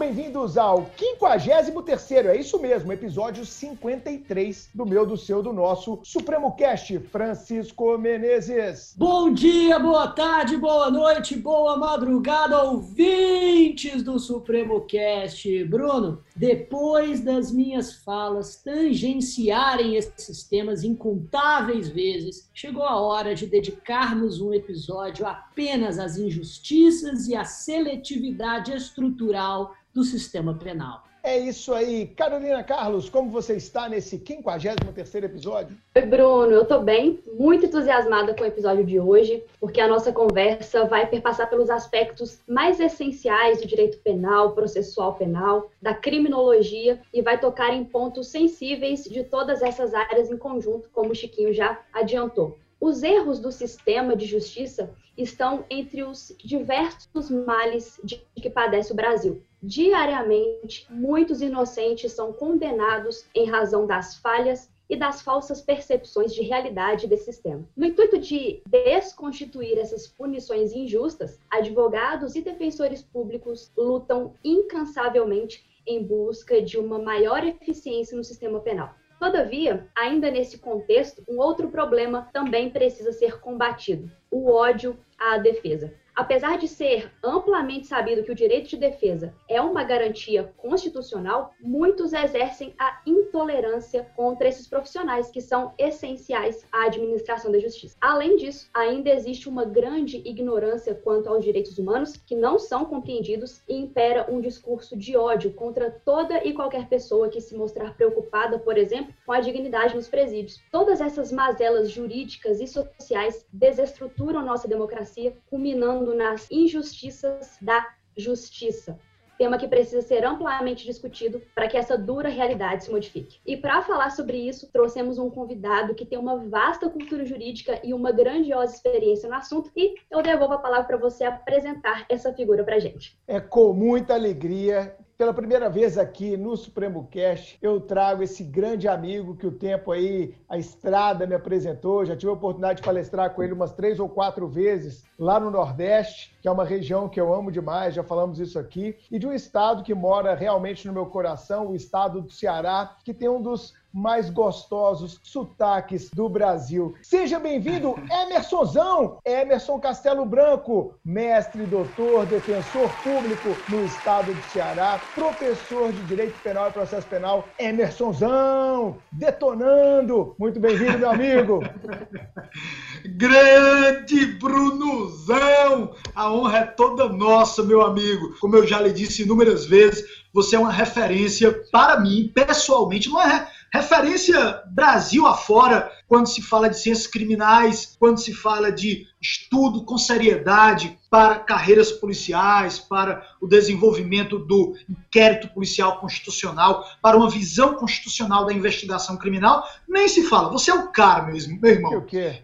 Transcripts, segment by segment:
bem-vindos ao 53º, é isso mesmo, episódio 53 do meu, do seu, do nosso Supremo Cast, Francisco Menezes. Bom dia, boa tarde, boa noite, boa madrugada, ouvintes do Supremo Cast. Bruno, depois das minhas falas tangenciarem esses temas incontáveis vezes, chegou a hora de dedicarmos um episódio apenas às injustiças e à seletividade estrutural do sistema penal. É isso aí. Carolina Carlos, como você está nesse 53º episódio? Oi, Bruno. Eu estou bem, muito entusiasmada com o episódio de hoje, porque a nossa conversa vai perpassar pelos aspectos mais essenciais do direito penal, processual penal, da criminologia e vai tocar em pontos sensíveis de todas essas áreas em conjunto, como o Chiquinho já adiantou. Os erros do sistema de justiça estão entre os diversos males de que padece o Brasil. Diariamente, muitos inocentes são condenados em razão das falhas e das falsas percepções de realidade desse sistema. No intuito de desconstituir essas punições injustas, advogados e defensores públicos lutam incansavelmente em busca de uma maior eficiência no sistema penal. Todavia, ainda nesse contexto, um outro problema também precisa ser combatido: o ódio à defesa. Apesar de ser amplamente sabido que o direito de defesa é uma garantia constitucional, muitos exercem a intolerância contra esses profissionais que são essenciais à administração da justiça. Além disso, ainda existe uma grande ignorância quanto aos direitos humanos que não são compreendidos e impera um discurso de ódio contra toda e qualquer pessoa que se mostrar preocupada, por exemplo, com a dignidade nos presídios. Todas essas mazelas jurídicas e sociais desestruturam nossa democracia, culminando nas injustiças da justiça. Tema que precisa ser amplamente discutido para que essa dura realidade se modifique. E para falar sobre isso, trouxemos um convidado que tem uma vasta cultura jurídica e uma grandiosa experiência no assunto. E eu devolvo a palavra para você apresentar essa figura para gente. É com muita alegria pela primeira vez aqui no Supremo Cast, eu trago esse grande amigo que o tempo aí, a estrada me apresentou. Já tive a oportunidade de palestrar com ele umas três ou quatro vezes lá no Nordeste, que é uma região que eu amo demais, já falamos isso aqui, e de um estado que mora realmente no meu coração, o estado do Ceará, que tem um dos mais gostosos sotaques do Brasil. Seja bem-vindo, Emersonzão, Emerson Castelo Branco, mestre, doutor, defensor público no estado de Ceará, professor de Direito Penal e Processo Penal, Emersonzão, detonando. Muito bem-vindo, meu amigo. Grande Brunozão! A honra é toda nossa, meu amigo. Como eu já lhe disse inúmeras vezes, você é uma referência para mim, pessoalmente, não é referência Brasil afora quando se fala de ciências criminais, quando se fala de estudo com seriedade para carreiras policiais, para o desenvolvimento do inquérito policial constitucional, para uma visão constitucional da investigação criminal, nem se fala. Você é o cara, meu, irmão.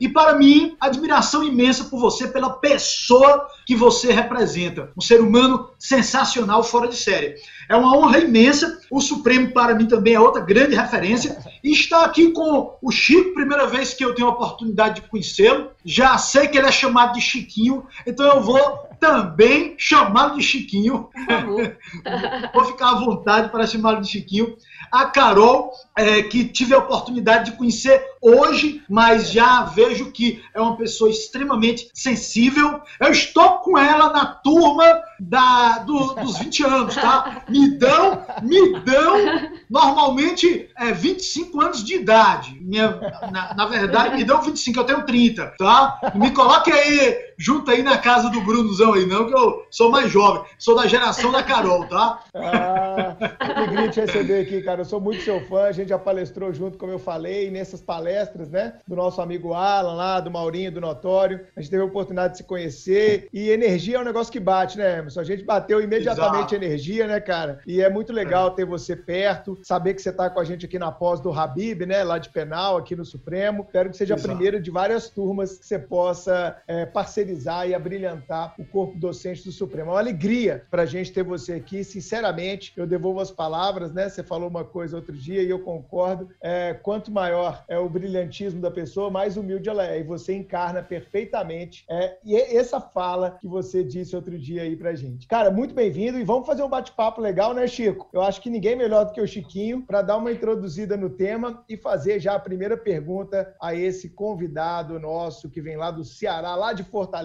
E para mim, admiração imensa por você, pela pessoa que você representa. Um ser humano sensacional, fora de série. É uma honra imensa. O Supremo, para mim, também é outra grande referência. E está aqui com o Chico, primeira vez que eu tenho a oportunidade de conhecê-lo. Já sei que ele é chamado de Chiquinho, então eu vou também chamá-lo de Chiquinho. vou ficar à vontade para chamá-lo de Chiquinho. A Carol, é, que tive a oportunidade de conhecer hoje, mas já vejo que é uma pessoa extremamente sensível. Eu estou com ela na turma da, do, dos 20 anos, tá? Me dão, me dão normalmente é, 25 anos de idade. Minha, na, na verdade, me dão 25, eu tenho 30, tá? Me coloque aí, junto aí na casa do Brunozão aí, não, que eu sou mais jovem. Sou da geração da Carol, tá? Ah, alegria te receber aqui, cara. Eu sou muito seu fã, a gente já palestrou junto, como eu falei, nessas palestras, né? Do nosso amigo Alan lá, do Maurinho, do Notório. A gente teve a oportunidade de se conhecer. E energia é um negócio que bate, né, Emerson? A gente bateu imediatamente Exato. energia, né, cara? E é muito legal é. ter você perto, saber que você tá com a gente aqui na pós do Habib, né? Lá de penal, aqui no Supremo. Espero que seja Exato. a primeira de várias turmas que você possa é, parcerizar e abrilhantar o corpo docente do Supremo. É uma alegria para a gente ter você aqui. Sinceramente, eu devolvo as palavras, né? Você falou uma coisa outro dia e eu concordo. É, quanto maior é o brilhantismo da pessoa, mais humilde ela é. E você encarna perfeitamente. É, e essa fala que você disse outro dia aí pra gente. Cara, muito bem-vindo e vamos fazer um bate-papo legal, né, Chico? Eu acho que ninguém melhor do que o Chiquinho para dar uma introduzida no tema e fazer já a primeira pergunta a esse convidado nosso que vem lá do Ceará, lá de Fortaleza.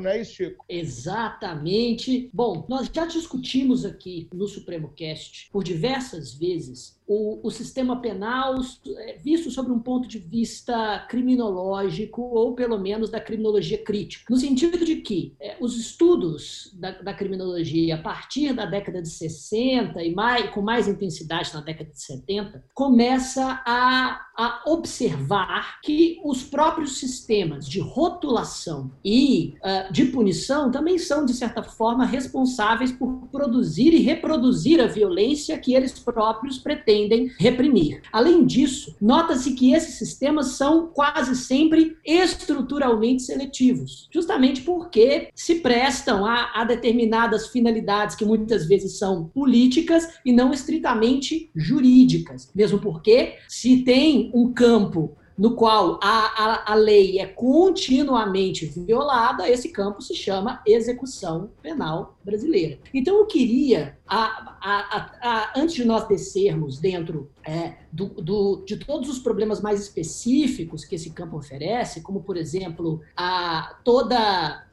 Não é isso, Chico? Exatamente. Bom, nós já discutimos aqui no Supremo Cast por diversas vezes o, o, sistema penal é, visto sobre um ponto de vista criminológico, ou pelo menos da criminologia crítica, no sentido de que é, os estudos da, da, criminologia a partir da década de 60 e mais, com mais intensidade na década de 70, começa a, a observar que os próprios sistemas de rotulação e uh, de punição também são, de certa forma, responsáveis por produzir e reproduzir a violência que eles próprios pretendem pretendem reprimir. Além disso, nota-se que esses sistemas são quase sempre estruturalmente seletivos, justamente porque se prestam a, a determinadas finalidades que muitas vezes são políticas e não estritamente jurídicas. Mesmo porque, se tem um campo no qual a, a, a lei é continuamente violada, esse campo se chama execução penal brasileira. Então, eu queria, a, a, antes de nós descermos dentro é, do, do, de todos os problemas mais específicos que esse campo oferece, como, por exemplo, a, toda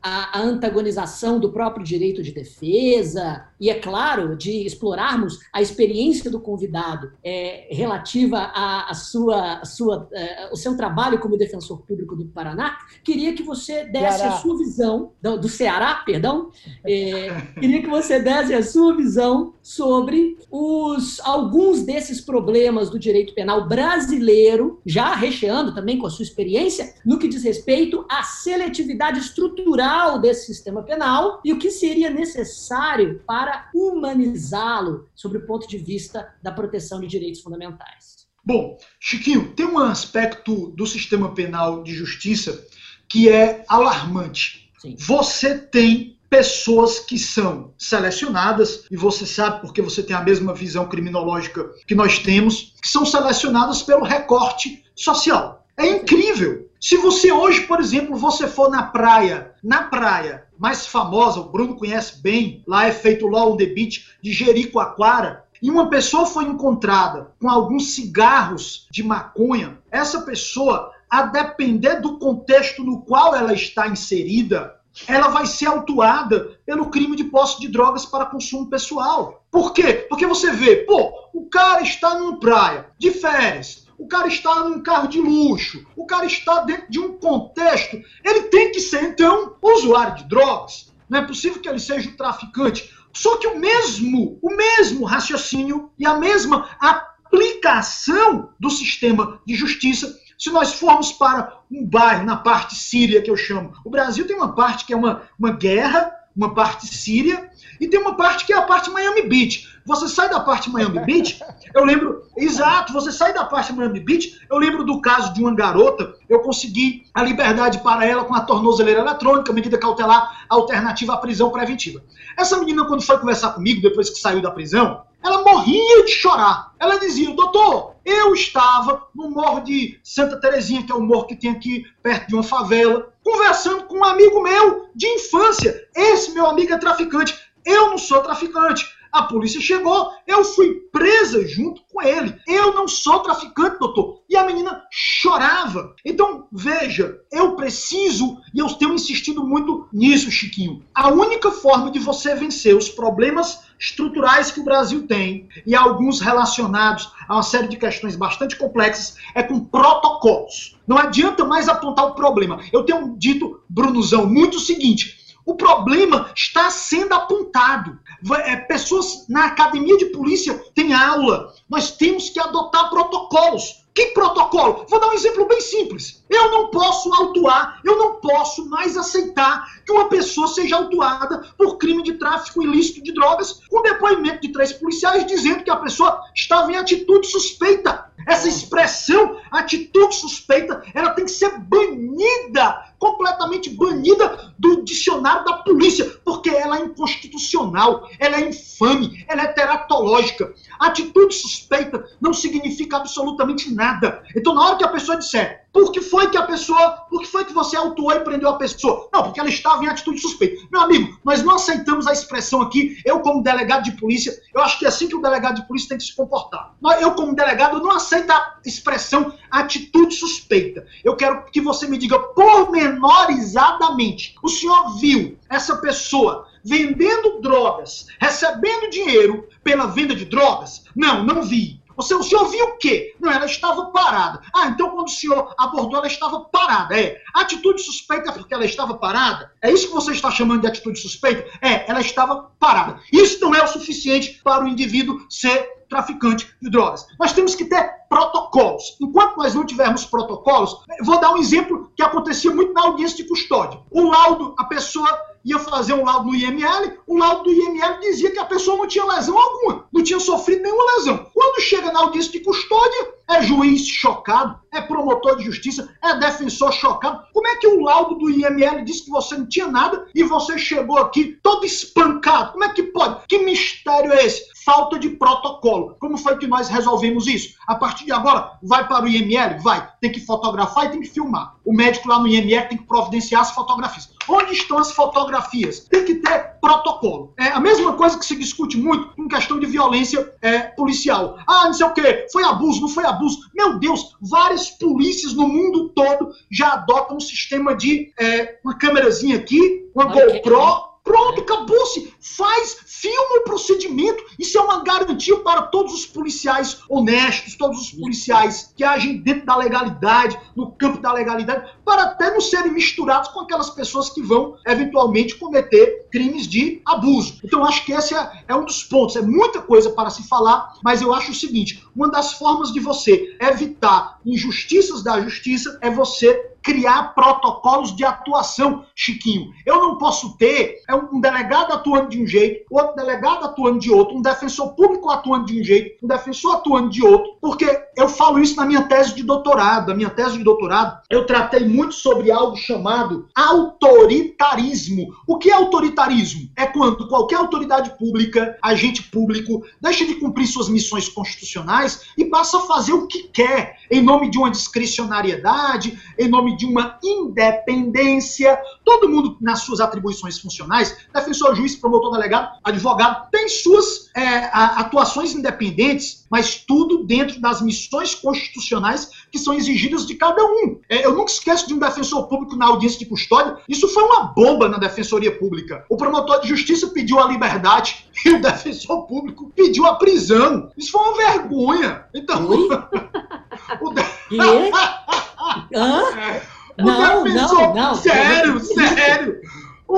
a, a, antagonização do próprio direito de defesa, e, é claro, de explorarmos a experiência do convidado é, relativa à, sua, sua, é, o seu trabalho como defensor público do Paraná, queria que você desse Ceará. a sua visão, do, do Ceará, perdão, é, queria que você desse a sua visão sobre os, alguns desses problemas do direito penal brasileiro, já recheando também com a sua experiência, no que diz respeito à seletividade estrutural desse sistema penal e o que seria necessário para humanizá-lo sob o ponto de vista da proteção de direitos fundamentais. Bom, Chiquinho, tem um aspecto do sistema penal de justiça que é alarmante. Sim. Você tem pessoas que são selecionadas, e você sabe porque você tem a mesma visão criminológica que nós temos, que são selecionadas pelo recorte social. É incrível. Se você hoje, por exemplo, você for na praia, na praia mais famosa, o Bruno conhece bem, lá é feito o Law on the Beach de Jericoacoara, e uma pessoa foi encontrada com alguns cigarros de maconha, essa pessoa, a depender do contexto no qual ela está inserida, ela vai ser autuada pelo crime de posse de drogas para consumo pessoal. Por quê? Porque você vê, pô, o cara está numa praia de férias, o cara está num carro de luxo, o cara está dentro de um contexto, ele tem que ser, então, usuário de drogas. Não é possível que ele seja um traficante. Só que o mesmo, o mesmo raciocínio e a mesma aplicação do sistema de justiça se nós formos para um bairro na parte síria, que eu chamo, o Brasil tem uma parte que é uma, uma guerra, uma parte síria, e tem uma parte que é a parte Miami Beach. Você sai da parte Miami Beach, eu lembro, exato, você sai da parte Miami Beach, eu lembro do caso de uma garota, eu consegui a liberdade para ela com a tornozeleira eletrônica, medida cautelar alternativa à prisão preventiva. Essa menina, quando foi conversar comigo, depois que saiu da prisão, ela morria de chorar. Ela dizia, doutor, eu estava no morro de Santa Terezinha, que é o morro que tem aqui perto de uma favela, conversando com um amigo meu de infância. Esse meu amigo é traficante. Eu não sou traficante. A polícia chegou, eu fui presa junto com ele. Eu não sou traficante, doutor. E a menina chorava. Então, veja, eu preciso, e eu tenho insistido muito nisso, Chiquinho. A única forma de você vencer os problemas estruturais que o Brasil tem, e alguns relacionados a uma série de questões bastante complexas, é com protocolos. Não adianta mais apontar o problema. Eu tenho dito, Brunozão, muito o seguinte: o problema está sendo apontado. É, pessoas na academia de polícia têm aula. Nós temos que adotar protocolos. Que protocolo? Vou dar um exemplo bem simples. Eu não posso autuar, eu não posso mais aceitar que uma pessoa seja autuada por crime de tráfico ilícito de drogas, com depoimento de três policiais dizendo que a pessoa estava em atitude suspeita. Essa expressão, atitude suspeita, ela tem que ser banida, completamente banida do dicionário da polícia, porque ela é inconstitucional, ela é infame, ela é teratológica. Atitude suspeita não significa absolutamente nada. Então, na hora que a pessoa disser, por que foi que a pessoa, por que foi que você autuou e prendeu a pessoa? Não, porque ela estava em atitude suspeita. Meu amigo, nós não aceitamos a expressão aqui, eu como delegado de polícia, eu acho que é assim que o delegado de polícia tem que se comportar. Eu como delegado não aceito a expressão atitude suspeita. Eu quero que você me diga pormenorizadamente. O senhor viu essa pessoa vendendo drogas, recebendo dinheiro pela venda de drogas? Não, não vi. Você, o senhor viu o quê? Não, ela estava parada. Ah, então quando o senhor abordou, ela estava parada. É. Atitude suspeita porque ela estava parada? É isso que você está chamando de atitude suspeita? É, ela estava parada. Isso não é o suficiente para o indivíduo ser traficante de drogas. Nós temos que ter protocolos. Enquanto nós não tivermos protocolos, vou dar um exemplo que acontecia muito na audiência de custódia. O laudo, a pessoa ia fazer um laudo no IML, o laudo do IML dizia que a pessoa não tinha lesão alguma, não tinha sofrido nenhuma lesão. Quando chega na audiência de custódia, é juiz chocado, é promotor de justiça, é defensor chocado. Como é que o laudo do IML disse que você não tinha nada e você chegou aqui todo espancado? Como é que pode? Que mistério é esse? Falta de protocolo. Como foi que nós resolvemos isso? A partir de agora, vai para o IML? Vai. Tem que fotografar e tem que filmar. O médico lá no IML tem que providenciar as fotografias. Onde estão as fotografias? Tem que ter protocolo. É a mesma coisa que se discute muito em questão de violência é, policial. Ah, não sei o quê, foi abuso, não foi abuso. Meu Deus, várias polícias no mundo todo já adotam um sistema de é, uma câmerazinha aqui, uma GoPro Pronto, acabou-se. Faz, filma o procedimento. Isso é uma garantia para todos os policiais honestos, todos os policiais que agem dentro da legalidade, no campo da legalidade, para até não serem misturados com aquelas pessoas que vão eventualmente cometer crimes de abuso. Então, acho que esse é, é um dos pontos. É muita coisa para se falar, mas eu acho o seguinte: uma das formas de você evitar injustiças da justiça é você criar protocolos de atuação, Chiquinho. Eu não posso ter é um delegado atuando de um jeito, outro delegado atuando de outro, um defensor público atuando de um jeito, um defensor atuando de outro, porque eu falo isso na minha tese de doutorado. Na minha tese de doutorado, eu tratei muito sobre algo chamado autoritarismo. O que é autoritarismo? É quando qualquer autoridade pública, agente público, deixa de cumprir suas missões constitucionais e passa a fazer o que quer, em nome de uma discricionariedade, em nome de uma independência. Todo mundo, nas suas atribuições funcionais, defensor, juiz, promotor, delegado, advogado, tem suas é, atuações independentes, mas tudo dentro das missões constitucionais que são exigidas de cada um. É, eu nunca esqueço de um defensor público na audiência de custódia. Isso foi uma bomba na defensoria pública. O promotor de justiça pediu a liberdade e o defensor público pediu a prisão. Isso foi uma vergonha. Então. o de... Hã? O não, defensor... não, não. Sério, sério. O,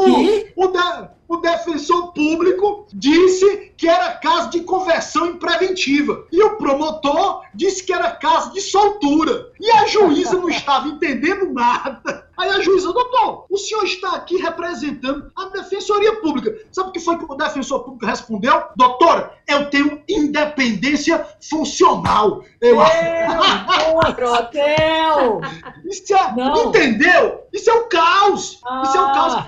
o, de, o, defensor público disse que era caso de conversão em preventiva. E o promotor disse que era caso de soltura. E a juíza não estava entendendo nada. Aí a juíza, doutor, o senhor está aqui representando a Defensoria Pública. Sabe o que foi que o defensor público respondeu? Doutora, eu tenho independência funcional. Eu... Outro hotel! Isso é, Não. entendeu? Isso é um caos. Ah. Isso é um caos.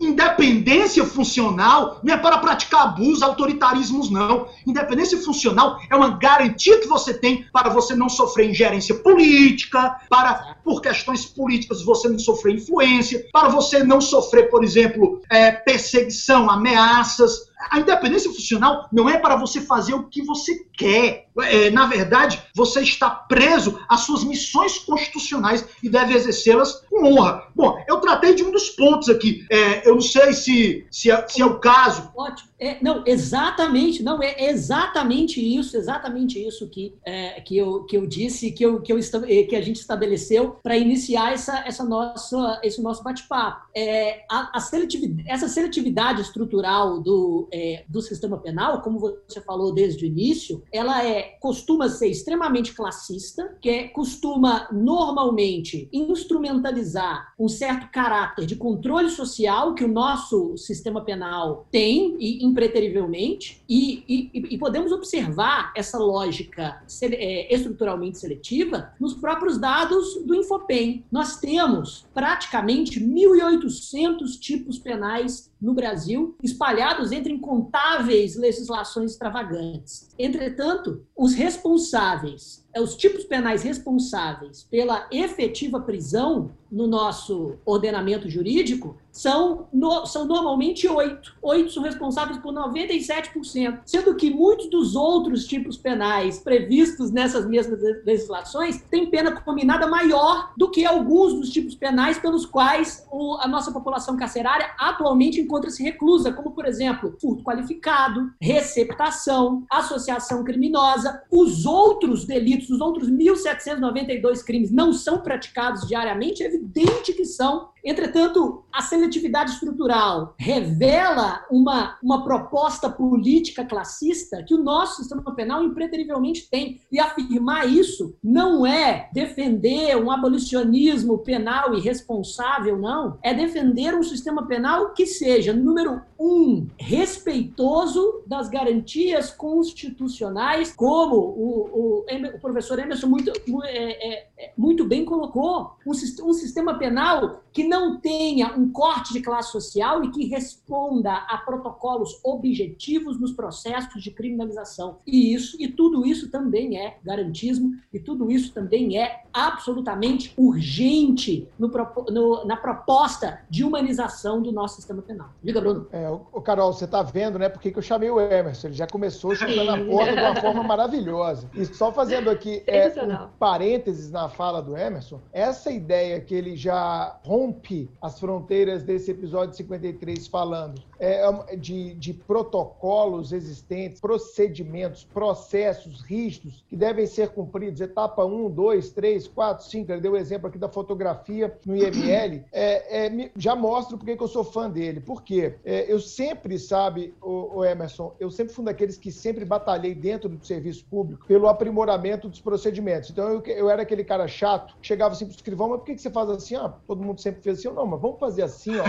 Independência funcional não é para praticar abusos, autoritarismos, não. Independência funcional é uma garantia que você tem para você não sofrer ingerência política, para, por questões políticas, você não sofrer influência, para você não sofrer, por exemplo, é, perseguição, ameaças. A independência funcional não é para você fazer o que você quer. É, na verdade, você está preso às suas missões constitucionais e deve exercê-las com honra. Bom, eu tratei de um dos pontos aqui. É, eu não sei se, se, é, se é o caso. Ótimo. É, não, exatamente, não, é exatamente isso, exatamente isso que, é, que, eu, que eu disse, que, eu, que, eu, que a gente estabeleceu para iniciar essa, essa nossa, esse nosso bate-papo. É, a, a seletividade, essa seletividade estrutural do, é, do sistema penal, como você falou desde o início, ela é costuma ser extremamente classista, que é, costuma normalmente instrumentalizar um certo caráter de controle social que o nosso sistema penal tem, e impreterivelmente, e, e, e podemos observar essa lógica é, estruturalmente seletiva nos próprios dados do Infopem. Nós temos praticamente 1.800 tipos penais no Brasil, espalhados entre incontáveis legislações extravagantes. Entretanto, os responsáveis é, os tipos penais responsáveis pela efetiva prisão no nosso ordenamento jurídico são, no, são normalmente oito. Oito são responsáveis por 97%, sendo que muitos dos outros tipos penais previstos nessas mesmas legislações têm pena combinada maior do que alguns dos tipos penais pelos quais o, a nossa população carcerária atualmente encontra-se reclusa, como, por exemplo, furto qualificado, receptação, associação criminosa. Os outros delitos os outros 1.792 crimes não são praticados diariamente, é evidente que são. Entretanto, a seletividade estrutural revela uma, uma proposta política classista que o nosso sistema penal impreterivelmente tem. E afirmar isso não é defender um abolicionismo penal irresponsável, não. É defender um sistema penal que seja, número um, respeitoso das garantias constitucionais, como o, o, o professor Emerson muito, é, é, é, muito bem colocou, um, um sistema penal que não tenha um corte de classe social e que responda a protocolos objetivos nos processos de criminalização. E isso e tudo isso também é garantismo e tudo isso também é absolutamente urgente no, no, na proposta de humanização do nosso sistema penal. Diga, Bruno. É, o, Carol, você está vendo, né? Porque que eu chamei o Emerson? Ele já começou chutando a porta de uma forma maravilhosa. E só fazendo aqui é, um parênteses na fala do Emerson, essa ideia que ele já rompe as fronteiras desse episódio 53 falando é, é de, de protocolos existentes, procedimentos, processos rígidos que devem ser cumpridos, etapa 1, 2, 3, 4, 5, ele deu o exemplo aqui da fotografia no IML, é, é, já mostra porque que eu sou fã dele. Por quê? É, eu sempre, sabe, o, o, Emerson, eu sempre fui um daqueles que sempre batalhei dentro do serviço público pelo aprimoramento dos procedimentos. Então, eu, eu era aquele cara chato, chegava assim pro escrivão, mas por que, que você faz assim? Ah, todo mundo sempre fez assim. não, mas vamos fazer assim, ó.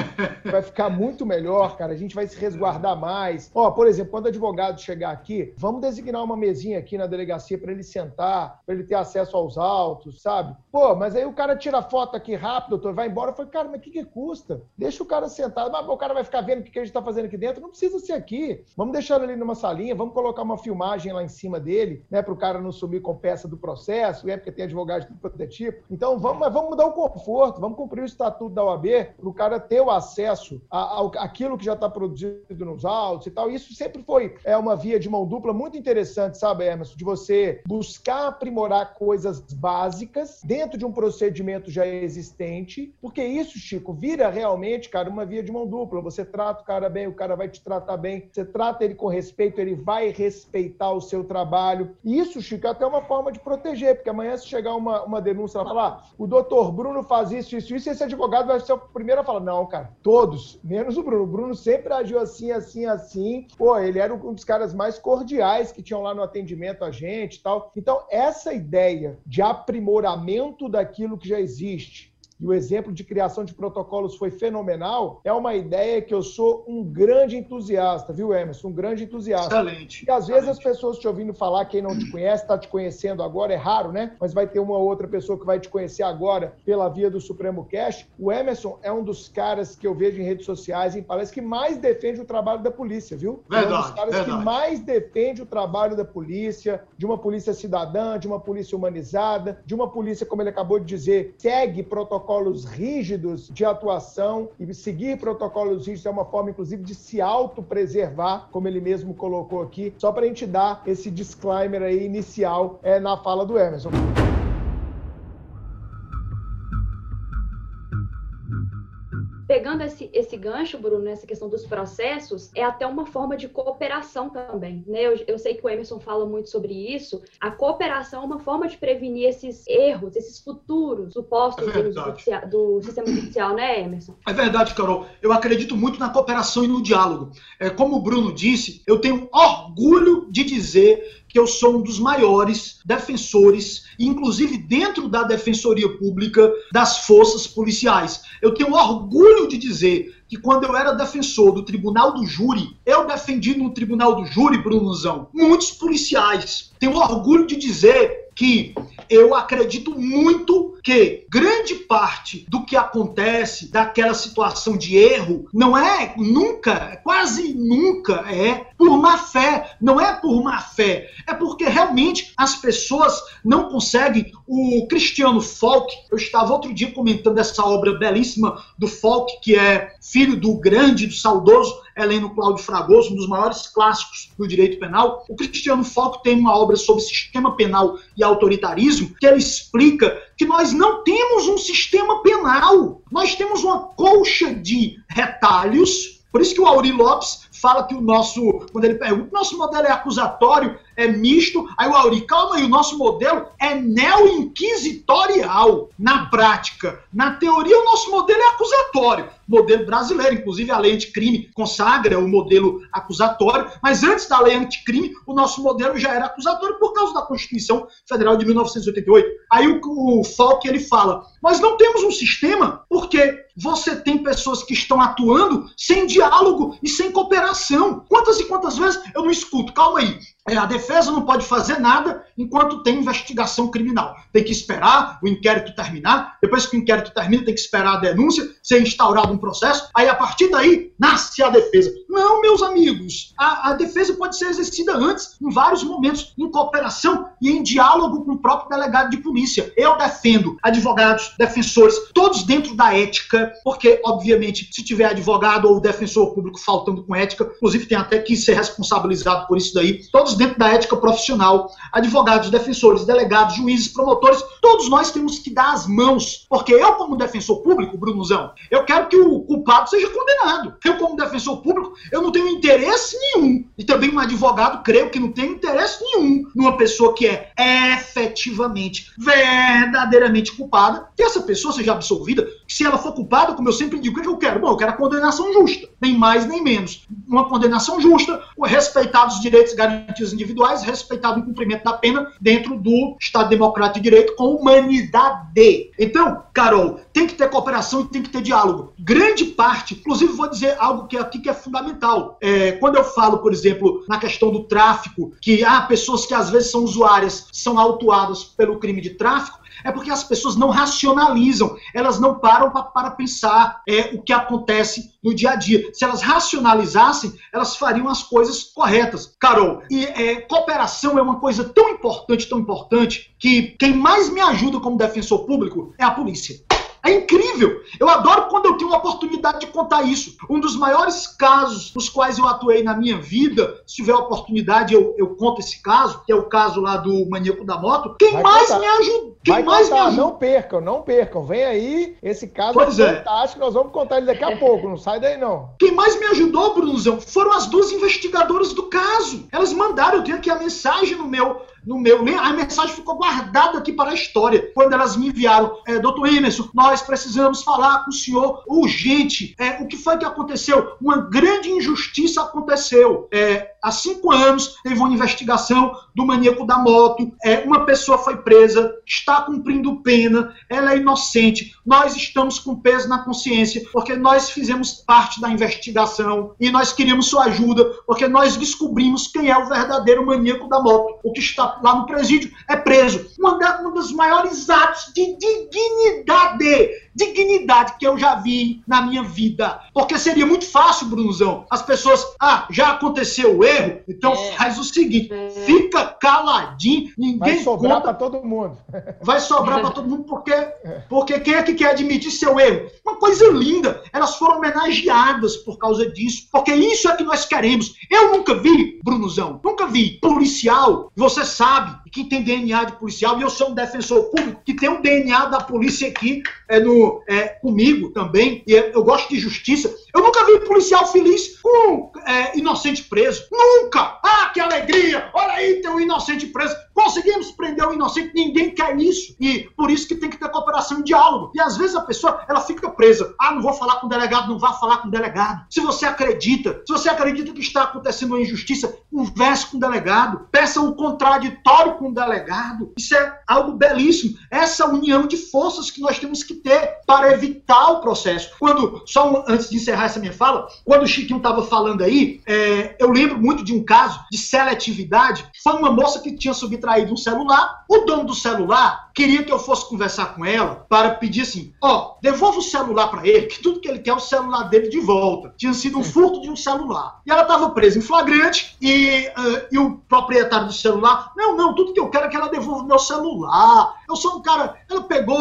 Vai ficar muito melhor, cara. A gente vai se resguardar mais. Ó, por exemplo, quando o advogado chegar aqui, vamos designar uma mesinha aqui na delegacia para ele sentar, para ele ter acesso aos autos, sabe? Pô, mas aí o cara tira foto aqui rápido, doutor, vai embora. Eu falei, cara, mas o que, que custa? Deixa o cara sentado. Mas o cara vai ficar vendo o que a gente está fazendo aqui dentro. Não precisa ser aqui. Vamos deixar ele numa salinha, vamos colocar uma filmagem lá em cima dele, né, para o cara não sumir com peça do processo, é porque tem advogado de tudo é tipo. Então, vamos, vamos mudar o conforto, vamos cumprir o estatuto da OAB para o cara ter o acesso àquilo que já está produzido nos autos e tal. Isso sempre foi é, uma via de mão dupla muito interessante, sabe, Emerson? De você buscar aprimorar coisas básicas dentro de um procedimento já existente, porque isso, Chico, vira realmente, cara, uma via de mão dupla. Você trata o cara bem, o cara vai te tratar bem, você trata ele com respeito, ele vai respeitar o seu trabalho. E isso, Chico, é até uma forma de proteger, porque amanhã se chegar uma, uma denúncia lá falar, ah, o doutor Bruno faz isso, isso, isso, esse advogado vai ser o primeiro a falar, não, cara, todos, menos o Bruno. O Bruno sempre agiu assim, assim, assim. Pô, ele era um dos caras mais cordiais que tinham lá no atendimento a gente e tal. Então, essa ideia de aprimoramento daquilo que já existe, e o exemplo de criação de protocolos foi fenomenal, é uma ideia que eu sou um grande entusiasta, viu, Emerson? Um grande entusiasta. Excelente. E às vezes as pessoas te ouvindo falar, quem não te conhece, está te conhecendo agora, é raro, né? Mas vai ter uma outra pessoa que vai te conhecer agora pela via do Supremo Cash. O Emerson é um dos caras que eu vejo em redes sociais, em palestras, que mais defende o trabalho da polícia, viu? Verdade, é um dos caras verdade. que mais defende o trabalho da polícia, de uma polícia cidadã, de uma polícia humanizada, de uma polícia, como ele acabou de dizer, segue protocolos protocolos rígidos de atuação e seguir protocolos rígidos é uma forma, inclusive, de se autopreservar, como ele mesmo colocou aqui, só para a gente dar esse disclaimer aí inicial é, na fala do Emerson. Pegando esse, esse gancho, Bruno, nessa questão dos processos, é até uma forma de cooperação também. Né? Eu, eu sei que o Emerson fala muito sobre isso. A cooperação é uma forma de prevenir esses erros, esses futuros supostos É erros judicia- do sistema judicial, né, Emerson? É verdade, Carol. Eu acredito muito na cooperação e no diálogo. É, como o Bruno disse, eu tenho orgulho de dizer que eu sou um dos maiores defensores, inclusive dentro da Defensoria Pública, das forças policiais. Eu tenho orgulho de dizer que quando eu era defensor do Tribunal do Júri, eu defendi no Tribunal do Júri, Brunozão, muitos policiais. Tenho orgulho de dizer que eu acredito muito que grande parte do que acontece, daquela situação de erro, não é nunca, quase nunca é por má fé. Não é por má fé. É porque realmente as pessoas não conseguem. O Cristiano Falk, eu estava outro dia comentando essa obra belíssima do Falk, que é filho do grande, do saudoso Heleno Cláudio Fragoso, um dos maiores clássicos do direito penal. O Cristiano Falk tem uma obra sobre sistema penal e autoritarismo, que ele explica que nós não temos um sistema penal, nós temos uma colcha de retalhos. Por isso que o Auri Lopes fala que o nosso, quando ele pergunta, nosso modelo é acusatório, é misto. Aí o Auri, calma aí, o nosso modelo é neo-inquisitorial na prática. Na teoria, o nosso modelo é acusatório. Modelo brasileiro, inclusive a lei anticrime consagra o modelo acusatório, mas antes da lei anticrime, o nosso modelo já era acusatório por causa da Constituição Federal de 1988. Aí o, o Falk ele fala: nós não temos um sistema porque você tem pessoas que estão atuando sem diálogo e sem cooperação. Quantas e quantas vezes eu não escuto? Calma aí. É, a defesa não pode fazer nada enquanto tem investigação criminal. Tem que esperar o inquérito terminar. Depois que o inquérito termina, tem que esperar a denúncia, ser instaurado um processo. Aí, a partir daí, nasce a defesa. Não, meus amigos. A, a defesa pode ser exercida antes, em vários momentos, em cooperação e em diálogo com o próprio delegado de polícia. Eu defendo advogados, defensores, todos dentro da ética, porque, obviamente, se tiver advogado ou defensor público faltando com ética, inclusive tem até que ser responsabilizado por isso daí, todos dentro da ética profissional, advogados, defensores, delegados, juízes, promotores, todos nós temos que dar as mãos, porque eu, como defensor público, Brunozão, eu quero que o culpado seja condenado. Eu, como defensor público, eu não tenho interesse nenhum, e também um advogado, creio que não tem interesse nenhum numa pessoa que é efetivamente, verdadeiramente culpada, que essa pessoa seja absolvida. Se ela for culpada, como eu sempre digo, o que é eu quero? Bom, eu quero a condenação justa, nem mais nem menos. Uma condenação justa, respeitados os direitos garantidos individuais, respeitado o cumprimento da pena dentro do Estado Democrático de Direito com humanidade. Então, Carol, tem que ter cooperação e tem que ter diálogo. Grande parte, inclusive vou dizer algo que aqui que é fundamental. É, quando eu falo, por exemplo, na questão do tráfico, que há pessoas que às vezes são usuárias, são autuadas pelo crime de tráfico, é porque as pessoas não racionalizam, elas não param pra, para pensar é, o que acontece no dia a dia. Se elas racionalizassem, elas fariam as coisas corretas. Carol, e é, cooperação é uma coisa tão importante, tão importante, que quem mais me ajuda como defensor público é a polícia. É incrível. Eu adoro quando eu tenho a oportunidade de contar isso. Um dos maiores casos nos quais eu atuei na minha vida, se tiver oportunidade, eu, eu conto esse caso, que é o caso lá do maníaco da moto. Quem Vai mais contar. me ajuda? Quem Vai mais contar, me ajuda? não percam, não percam. Vem aí, esse caso Pois é é. fantástico, nós vamos contar ele daqui a pouco, não sai daí não. Quem mais me ajudou, Brunozão, foram as duas investigadoras do caso. Elas mandaram, eu tenho aqui a mensagem no meu. No meu, a mensagem ficou guardada aqui para a história. Quando elas me enviaram, é, doutor Emerson, nós precisamos falar com o senhor urgente. É, o que foi que aconteceu? Uma grande injustiça aconteceu. É, há cinco anos teve uma investigação do maníaco da moto. É, uma pessoa foi presa, está cumprindo pena, ela é inocente. Nós estamos com peso na consciência, porque nós fizemos parte da investigação e nós queríamos sua ajuda, porque nós descobrimos quem é o verdadeiro maníaco da moto. O que está lá no presídio é preso. Um dos maiores atos de dignidade, dignidade que eu já vi na minha vida. Porque seria muito fácil, Brunozão, as pessoas, ah, já aconteceu o erro, então É. faz o seguinte, É. fica caladinho, ninguém Vai sobrar conta para todo mundo. vai sobrar para todo mundo, porque, porque quem é que quer admitir seu erro? Uma coisa linda. Elas foram homenageadas por causa disso, porque isso é que nós queremos. Eu nunca vi, Brunozão, nunca vi policial, você sabe, que tem DNA de policial, e eu sou um defensor público que tem um DNA da polícia aqui é, no, é, comigo também, e eu gosto de justiça. Eu nunca vi policial feliz com é, inocente preso. Nunca! Ah, que alegria! Olha aí, tem um inocente preso. Conseguimos prender um inocente, ninguém quer isso. E por isso que tem que ter cooperação e diálogo. E às vezes a pessoa, ela fica presa. Ah, não vou falar com o delegado, não vá falar com o delegado. Se você acredita, se você acredita que está acontecendo uma injustiça, converse com o delegado, peça um contraditório com o delegado. Isso é algo belíssimo. Essa união de forças que nós temos que ter para evitar o processo. Quando, só um, antes de encerrar essa minha fala, quando o Chiquinho estava falando aí, é, eu lembro muito de um caso de seletividade. Foi uma moça que tinha subtraído um celular. O dono do celular queria que eu fosse conversar com ela para pedir assim: ó, oh, devolva o celular para ele, que tudo que ele quer é o celular dele de volta. Tinha sido um furto de um celular. E ela estava presa em flagrante e, uh, e o proprietário do celular: não, não, tudo que eu quero é que ela devolva o meu celular. Eu sou um cara. Ela pegou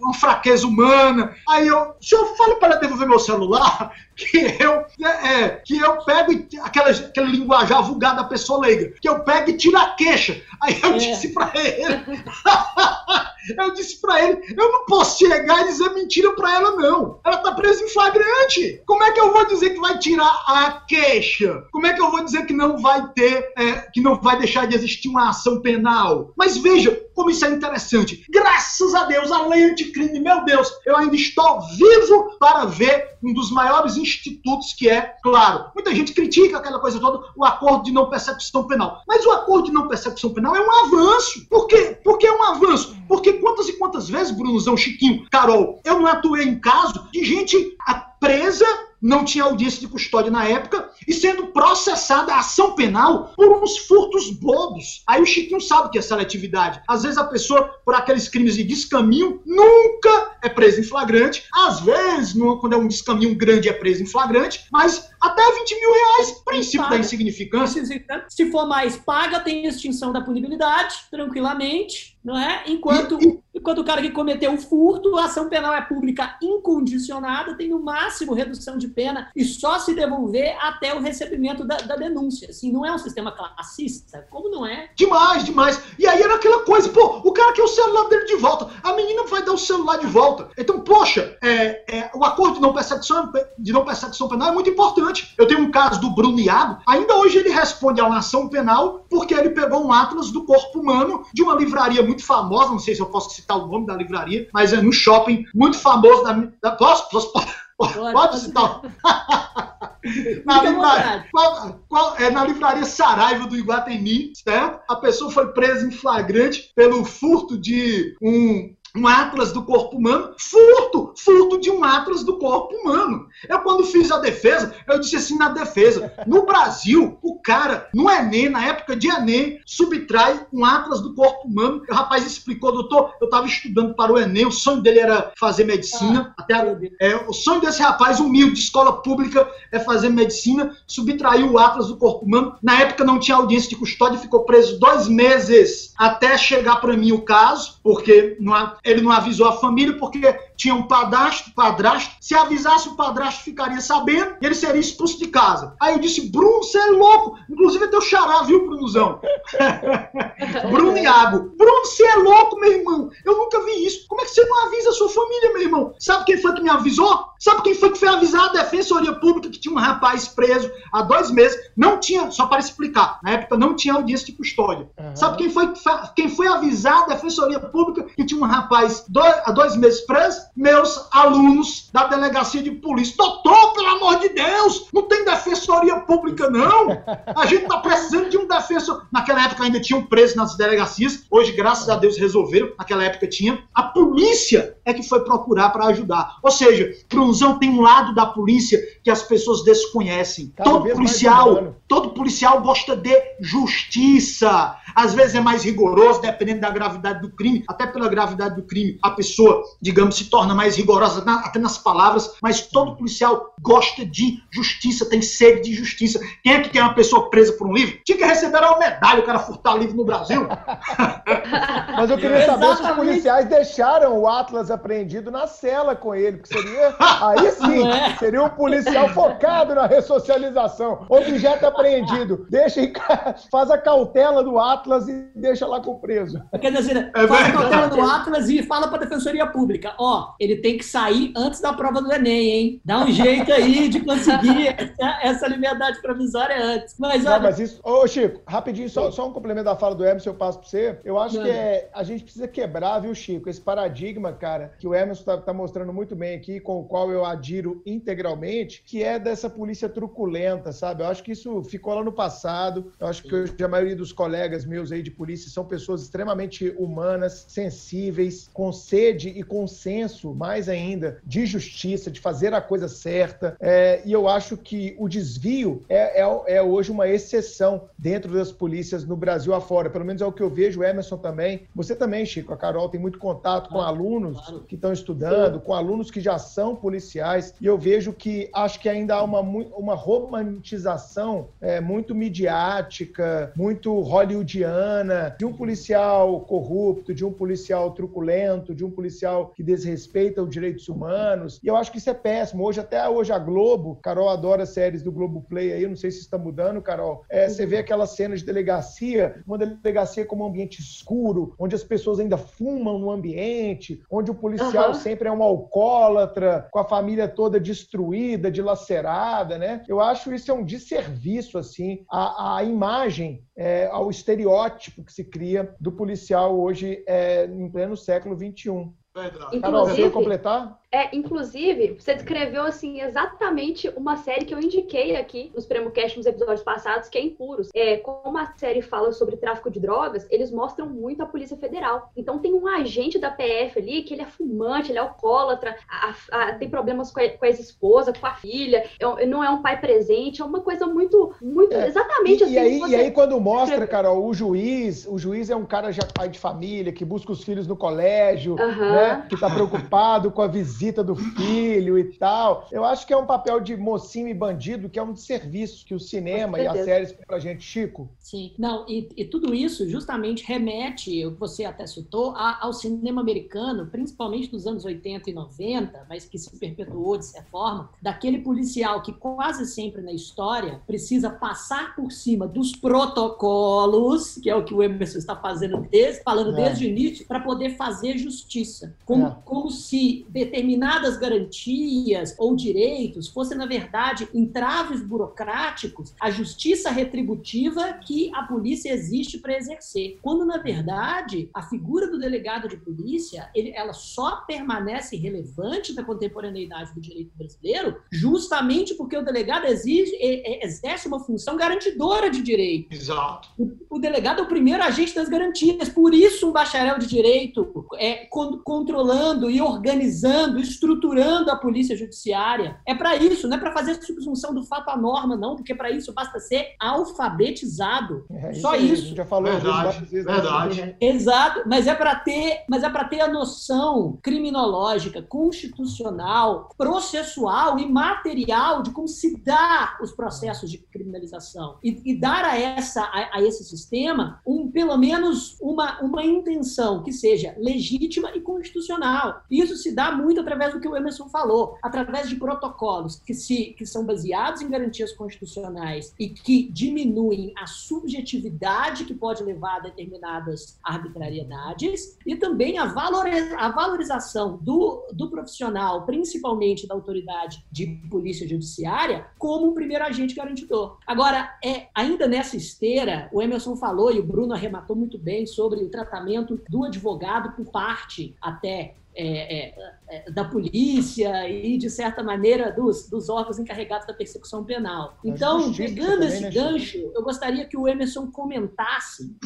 uma fraqueza humana. Aí eu, se eu falo para ela devolver meu celular, que eu, é, que eu pego e, aquela, aquele linguajar vulgar da pessoa leiga, que eu pego e tiro a queixa. Aí eu é. disse para ele. Eu disse para ele, eu não posso chegar e dizer mentira para ela, não. Ela tá presa em flagrante. Como é que eu vou dizer que vai tirar a queixa? Como é que eu vou dizer que não vai ter, é, que não vai deixar de existir uma ação penal? Mas veja como isso é interessante. Graças a Deus, a lei anticrime, meu Deus, eu ainda estou vivo para ver um dos maiores institutos que é, claro, muita gente critica aquela coisa toda, o acordo de não persecução penal. Mas o acordo de não persecução penal é um avanço. Por quê? Porque é um avanço. Porque quantas e quantas vezes, Brunozão, Chiquinho, Carol, eu não atuei em caso de gente presa não tinha audiência de custódia na época e sendo processada a ação penal por uns furtos bobos. Aí o Chiquinho sabe que é seletividade. Às vezes a pessoa, por aqueles crimes de descaminho, nunca é presa em flagrante. Às vezes, quando é um descaminho grande, é presa em flagrante, mas até 20 mil reais, princípio paga. da insignificância. Se for mais paga, tem extinção da punibilidade, tranquilamente, não é? Enquanto, e, e... enquanto o cara que cometeu o furto, a ação penal é pública incondicionada, tem no máximo redução de pena e só se devolver até o recebimento da, da denúncia. Assim, não é um sistema classista? Como não é? Demais, demais. E aí era aquela coisa, pô, o cara quer o celular dele de volta, a menina vai dar o celular de volta. Então, poxa, é, é, o acordo de não, persecução, de não persecução penal é muito importante. Eu tenho um caso do Bruno Iago, ainda hoje ele responde a uma ação penal porque ele pegou um atlas do corpo humano de uma livraria muito famosa, não sei se eu posso citar o nome da livraria, mas é no shopping muito famoso da... da posso? posso Pode, pode citar. na, livraria, qual, qual, é, na livraria Saraiva do Iguatemi, certo? A pessoa foi presa em flagrante pelo furto de um um atlas do corpo humano, furto, furto de um atlas do corpo humano. Eu quando fiz a defesa, eu disse assim na defesa, no Brasil, o cara, no Enem, na época de Enem, subtrai um atlas do corpo humano. O rapaz explicou, doutor, eu estava estudando para o Enem, o sonho dele era fazer medicina, ah, até é, o sonho desse rapaz humilde de escola pública é fazer medicina, subtraiu o atlas do corpo humano. Na época não tinha audiência de custódia, ficou preso dois meses até chegar para mim o caso, porque não há ele não avisou a família porque tinha um padrasto, padrasto. Se avisasse o padrasto, ficaria sabendo e ele seria expulso de casa. Aí eu disse, Bruno, você é louco. Inclusive é teu xará, viu, Brunozão? Bruno Iago. Bruno, você é louco, meu irmão. Eu nunca vi isso. Como é que você não avisa a sua família, meu irmão? Sabe quem foi que me avisou? Sabe quem foi que foi avisar a Defensoria Pública que tinha um rapaz preso há dois meses? Não tinha, só para explicar, na época não tinha audiência de custódia. Uhum. Sabe quem foi, quem foi avisar a Defensoria Pública que tinha um rapaz dois, há dois meses preso? Meus alunos da Delegacia de Polícia. Doutor, pelo amor de Deus, não tem Defensoria Pública, não. A gente tá precisando de um defensor. Naquela época ainda tinham preso nas delegacias, hoje, graças a Deus, resolveram. Naquela época tinha. A polícia é que foi procurar para ajudar. Ou seja, Brunzão tem um lado da polícia que as pessoas desconhecem. Cada todo policial, todo policial gosta de justiça. Às vezes é mais rigoroso, dependendo da gravidade do crime. Até pela gravidade do crime, a pessoa, digamos, se torna mais rigorosa na, até nas palavras. Mas todo policial gosta de justiça, tem sede de justiça. Quem é que tem uma pessoa presa por um livro? Tinha que receber uma medalha o cara furtar livro no Brasil. mas eu queria saber se os policiais deixaram o Atlas apreendido na cela com ele, porque seria Aí sim, é? seria um policial policial focado na ressocialização. Objeto apreendido. Deixa em faz a cautela do Atlas e deixa lá com o preso. Quer dizer, é faz a cautela do Atlas e fala para a Defensoria Pública. Ó, ele tem que sair antes da prova do Enem, hein? Dá um jeito aí de conseguir essa liberdade provisória antes. Mas, olha... Não, mas isso... Ô, Chico, rapidinho, só, só um complemento da fala do Emerson, eu passo para você. Eu acho Não. que é, a gente precisa quebrar, viu, Chico, esse paradigma, cara, que o Emerson está tá mostrando muito bem aqui, com o qual eu adiro integralmente, que é dessa polícia truculenta, sabe? Eu acho que isso ficou lá no passado. Eu acho que hoje a maioria dos colegas meus aí de polícia são pessoas extremamente humanas, sensíveis, com sede e com senso, mais ainda, de justiça, de fazer a coisa certa. É, e eu acho que o desvio é, é, é, hoje uma exceção dentro das polícias no Brasil afora. Pelo menos é o que eu vejo, o Emerson também. Você também, Chico, a Carol tem muito contato com alunos que estão estudando, com alunos que já são policiais. E eu vejo que acho que ainda há uma, uma romantização é, muito midiática, muito hollywoodiana, de um policial corrupto, de um policial truculento, de um policial que desrespeita os direitos humanos. E eu acho que isso é péssimo. Hoje, até hoje, a Globo, Carol adora séries do Globo Play aí, não sei se está mudando, Carol. É, você vê aquelas cenas de delegacia, uma delegacia como um ambiente escuro, onde as pessoas ainda fumam no ambiente, onde o policial uhum. sempre é um alcoólatra, com a família toda destruída, dilacerada, né? Eu acho isso é um desserviço, assim, à, à imagem, é, ao estereótipo que se cria do policial hoje é, em pleno século XXI. Verdade. Carol, você ia completar? É, inclusive, você descreveu assim exatamente uma série que eu indiquei aqui nos Premocast nos episódios passados, que é Impuros. É, como a série fala sobre tráfico de drogas, eles mostram muito a Polícia Federal. Então tem um agente da PF ali que ele é fumante, ele é alcoólatra, a, a, tem problemas com a, com a ex-esposa, com a filha, é, não é um pai presente, é uma coisa muito, muito é. exatamente e, assim. E aí, e aí quando mostra, Carol, o juiz, o juiz é um cara já pai de família, que busca os filhos no colégio, né? Que está preocupado com a visita visita do filho e tal. Eu acho que é um papel de mocinho e bandido que é um serviço que o cinema e as séries pra gente, Chico. Sim, não, e, e tudo isso justamente remete, o que você até citou, a, ao cinema americano, principalmente dos anos 80 e 90, mas que se perpetuou de certa forma, daquele policial que quase sempre na história precisa passar por cima dos protocolos, que é o que o Emerson está fazendo desde, falando é. desde o início, para poder fazer justiça. Como, é. como se determinados determinadas garantias ou direitos fossem, na verdade, entraves burocráticos à justiça retributiva que a polícia existe para exercer. Quando, na verdade, a figura do delegado de polícia ele, ela só permanece relevante na contemporaneidade do direito brasileiro justamente porque o delegado exige, exerce uma função garantidora de direito. Exato. O, o delegado é o primeiro agente das garantias. Por isso, um bacharel de direito é controlando e organizando estruturando a polícia judiciária. É para isso, não é para fazer subsunção do fato à norma, não, porque para isso basta ser alfabetizado. É, Só isso. isso. A já falou verdade, vezes, verdade. Exato, mas é para ter, mas é para ter a noção criminológica, constitucional, processual e material de como se dá os processos de criminalização e, e dar a essa a, a, esse sistema um pelo menos uma uma intenção que seja legítima e constitucional. Isso se dá muito através do que o Emerson falou, através de protocolos que, se, que são baseados em garantias constitucionais e que diminuem a subjetividade que pode levar a determinadas arbitrariedades e também a, valoriza, a valorização do, do profissional, principalmente da autoridade de polícia judiciária, como um primeiro agente garantidor. Agora, é ainda nessa esteira, o Emerson falou e o Bruno arrematou muito bem sobre o tratamento do advogado por parte até é, é, é, da polícia e, de certa maneira, dos, dos órgãos encarregados da persecução penal. Então, pegando esse né, gancho, eu gostaria que o Emerson comentasse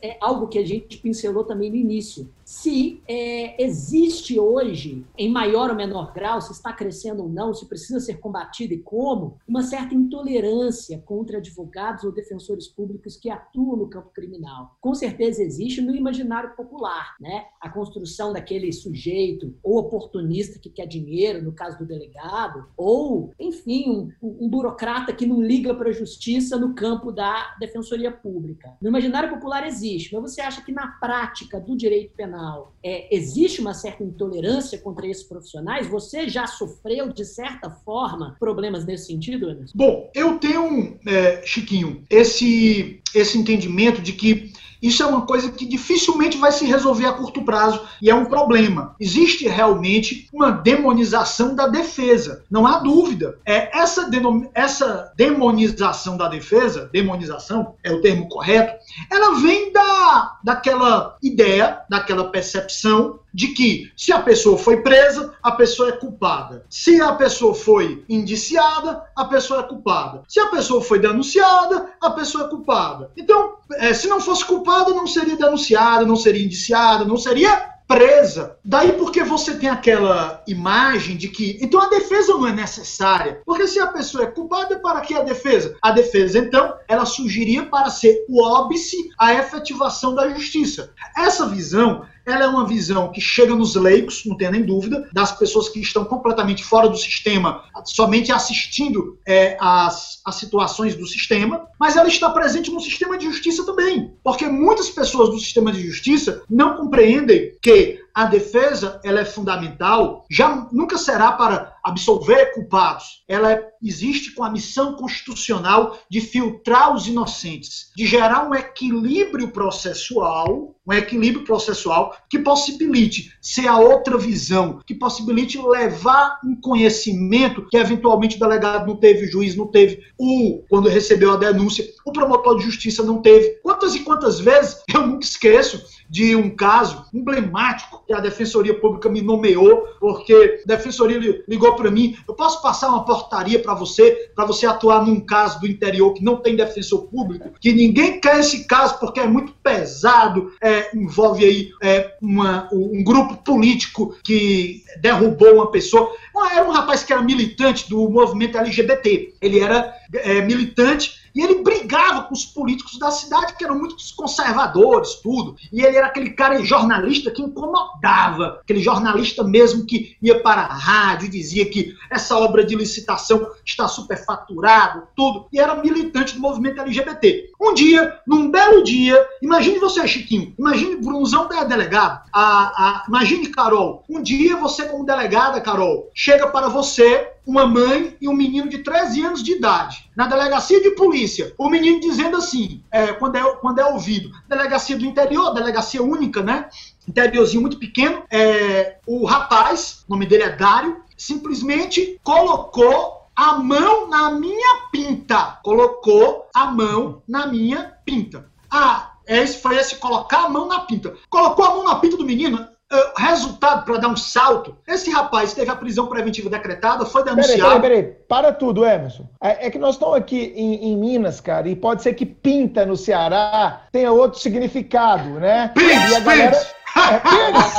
é, algo que a gente pincelou também no início. Se é, existe hoje, em maior ou menor grau, se está crescendo ou não, se precisa ser combatido e como, uma certa intolerância contra advogados ou defensores públicos que atuam no campo criminal. Com certeza existe no imaginário popular, né? A construção daquele sujeito sujeito, ou oportunista que quer dinheiro, no caso do delegado, ou, enfim, um, um burocrata que não liga para a justiça no campo da defensoria pública. No imaginário popular existe, mas você acha que na prática do direito penal penal, é, existe uma certa intolerância contra esses profissionais? Você já sofreu, de certa forma, problemas nesse sentido, Anderson? Bom, eu tenho, é, Chiquinho, esse, esse entendimento de que isso é uma coisa que dificilmente vai se resolver a curto prazo e é um problema. Existe realmente uma demonização da defesa, não há dúvida. É essa, essa demonização da defesa, demonização é o termo correto, ela vem da daquela ideia, daquela percepção de que se a pessoa foi presa, a pessoa é culpada. Se a pessoa foi indiciada, a pessoa é culpada. Se a pessoa foi denunciada, a pessoa é culpada. Então, é, se não fosse culpada, não seria denunciada, não seria indiciada, não seria presa. Daí porque você tem aquela imagem de que então a defesa não é necessária. Porque se a pessoa é culpada, para que a defesa? A defesa, então, ela surgiria para ser o óbice à efetivação da justiça. Essa visão ela é uma visão que chega nos leigos, não tem nem dúvida, das pessoas que estão completamente fora do sistema, somente assistindo é, as, as situações do sistema, mas ela está presente no sistema de justiça também, porque muitas pessoas do sistema de justiça não compreendem que a defesa ela é fundamental, já nunca será para absolver culpados. Ela existe com a missão constitucional de filtrar os inocentes, de gerar um equilíbrio processual, um equilíbrio processual que possibilite ser a outra visão, que possibilite levar um conhecimento que eventualmente o delegado não teve, o juiz não teve, o quando recebeu a denúncia, o promotor de justiça não teve. Quantas e quantas vezes eu nunca esqueço de um caso emblemático que a Defensoria Pública me nomeou, porque a Defensoria ligou para mim, eu posso passar uma portaria para você, para você atuar num caso do interior que não tem defensor público, que ninguém quer esse caso porque é muito pesado, é, envolve aí é, uma, um grupo político que derrubou uma pessoa. Era um rapaz que era militante do movimento LGBT. Ele era é, militante e ele brigava com os políticos da cidade, que eram muitos conservadores, tudo. E ele era aquele cara jornalista que incomodava, aquele jornalista mesmo que ia para a rádio e dizia que essa obra de licitação está superfaturado, tudo. E era militante do movimento LGBT. Um dia, num belo dia, imagine você, Chiquinho, imagine Brunzão da delegado, a, a, imagine Carol, um dia você como delegada, Carol, chega para você uma mãe e um menino de 13 anos de idade. Na delegacia de polícia, o menino dizendo assim, é, quando, é, quando é ouvido, delegacia do interior, delegacia única, né? Interiorzinho muito pequeno, é, o rapaz, o nome dele é Dário, simplesmente colocou a mão na minha pinta. Colocou a mão na minha pinta. Ah, esse foi esse colocar a mão na pinta. Colocou a mão na pinta do menino, Uh, resultado para dar um salto. Esse rapaz teve a prisão preventiva decretada, foi denunciado. Peraí, peraí, peraí. Para tudo, Emerson. É, é que nós estamos aqui em, em, Minas, cara, e pode ser que pinta no Ceará tenha outro significado, né? Pins, e a galera... É, pins!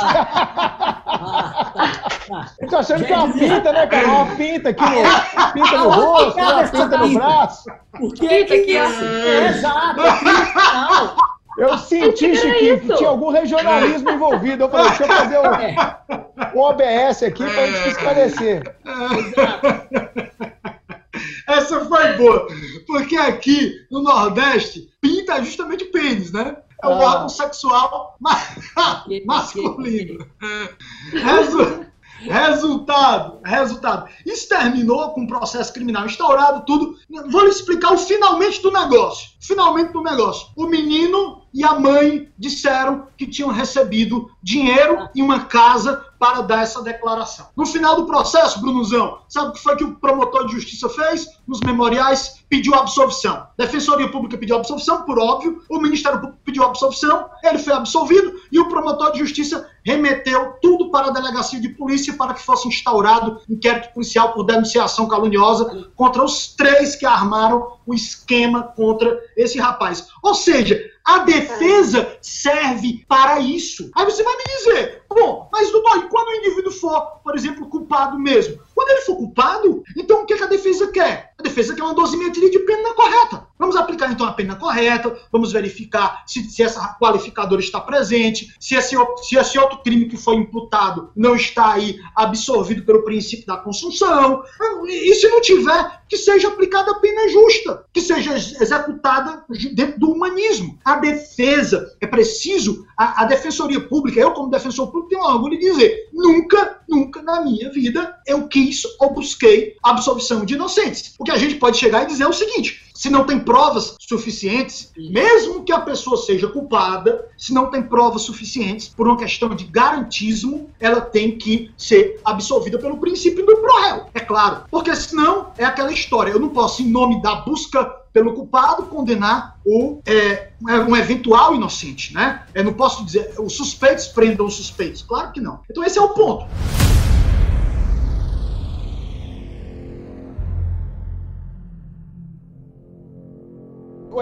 Eu tô achando que é uma pinta, né, cara? Uma pinta aqui no, pinta no rosto, uma pinta no braço. Por que que é assim? É, exato, é pinta, eu senti, Chiquinho, que tinha algum regionalismo envolvido. Eu falei, deixa eu fazer um, um OBS aqui para a gente esclarecer. Essa foi boa, porque aqui no Nordeste pinta é justamente pênis, né? É o ah. órgão sexual masculino. Resu Resultado, resultado. Isso terminou com um processo criminal instaurado, tudo. Vou lhe explicar o finalmente do negócio. Finalmente do negócio. O menino e a mãe disseram que tinham recebido dinheiro e uma casa para dar essa declaração. No final do processo, Brunuzão, sabe o que foi que o promotor de justiça fez? Nos memoriais, pediu absolvição. Defensoria Pública pediu absolvição, por óbvio, o Ministério Público pediu absolvição, ele foi absolvido e o promotor de justiça remeteu tudo para a delegacia de polícia para que fosse instaurado inquérito policial por denunciação caluniosa contra os três que armaram o esquema contra esse rapaz. Ou seja, a defesa serve para isso. Aí você vai me dizer, bom, mas Dudó, e quando o indivíduo for, por exemplo, culpado mesmo? Quando ele for culpado, então o que, a defesa quer? A defesa quer uma dosimetria de pena correta. Vamos aplicar então a pena correta, vamos verificar se, se essa qualificadora está presente, se esse, se esse outro crime que foi imputado não está aí absorvido pelo princípio da consunção. E se não tiver, que seja aplicada a pena justa, que seja executada dentro do humanismo. A defesa, é preciso, a, a defensoria pública, eu como defensor público tenho orgulho de dizer, nunca, nunca na minha vida eu quis ou busquei absolvição de inocentes. O que a gente pode chegar e dizer é o seguinte, se não tem provas suficientes, mesmo que a pessoa seja culpada, se não tem provas suficientes, por uma questão de garantismo, ela tem que ser absolvida pelo princípio do pro É claro. Porque senão é aquela história. Eu não posso, em nome da busca pelo culpado, condenar o, é, um eventual inocente, né? Eu não posso dizer, os suspeitos prendam os suspeitos. Claro que não. Então esse é o ponto.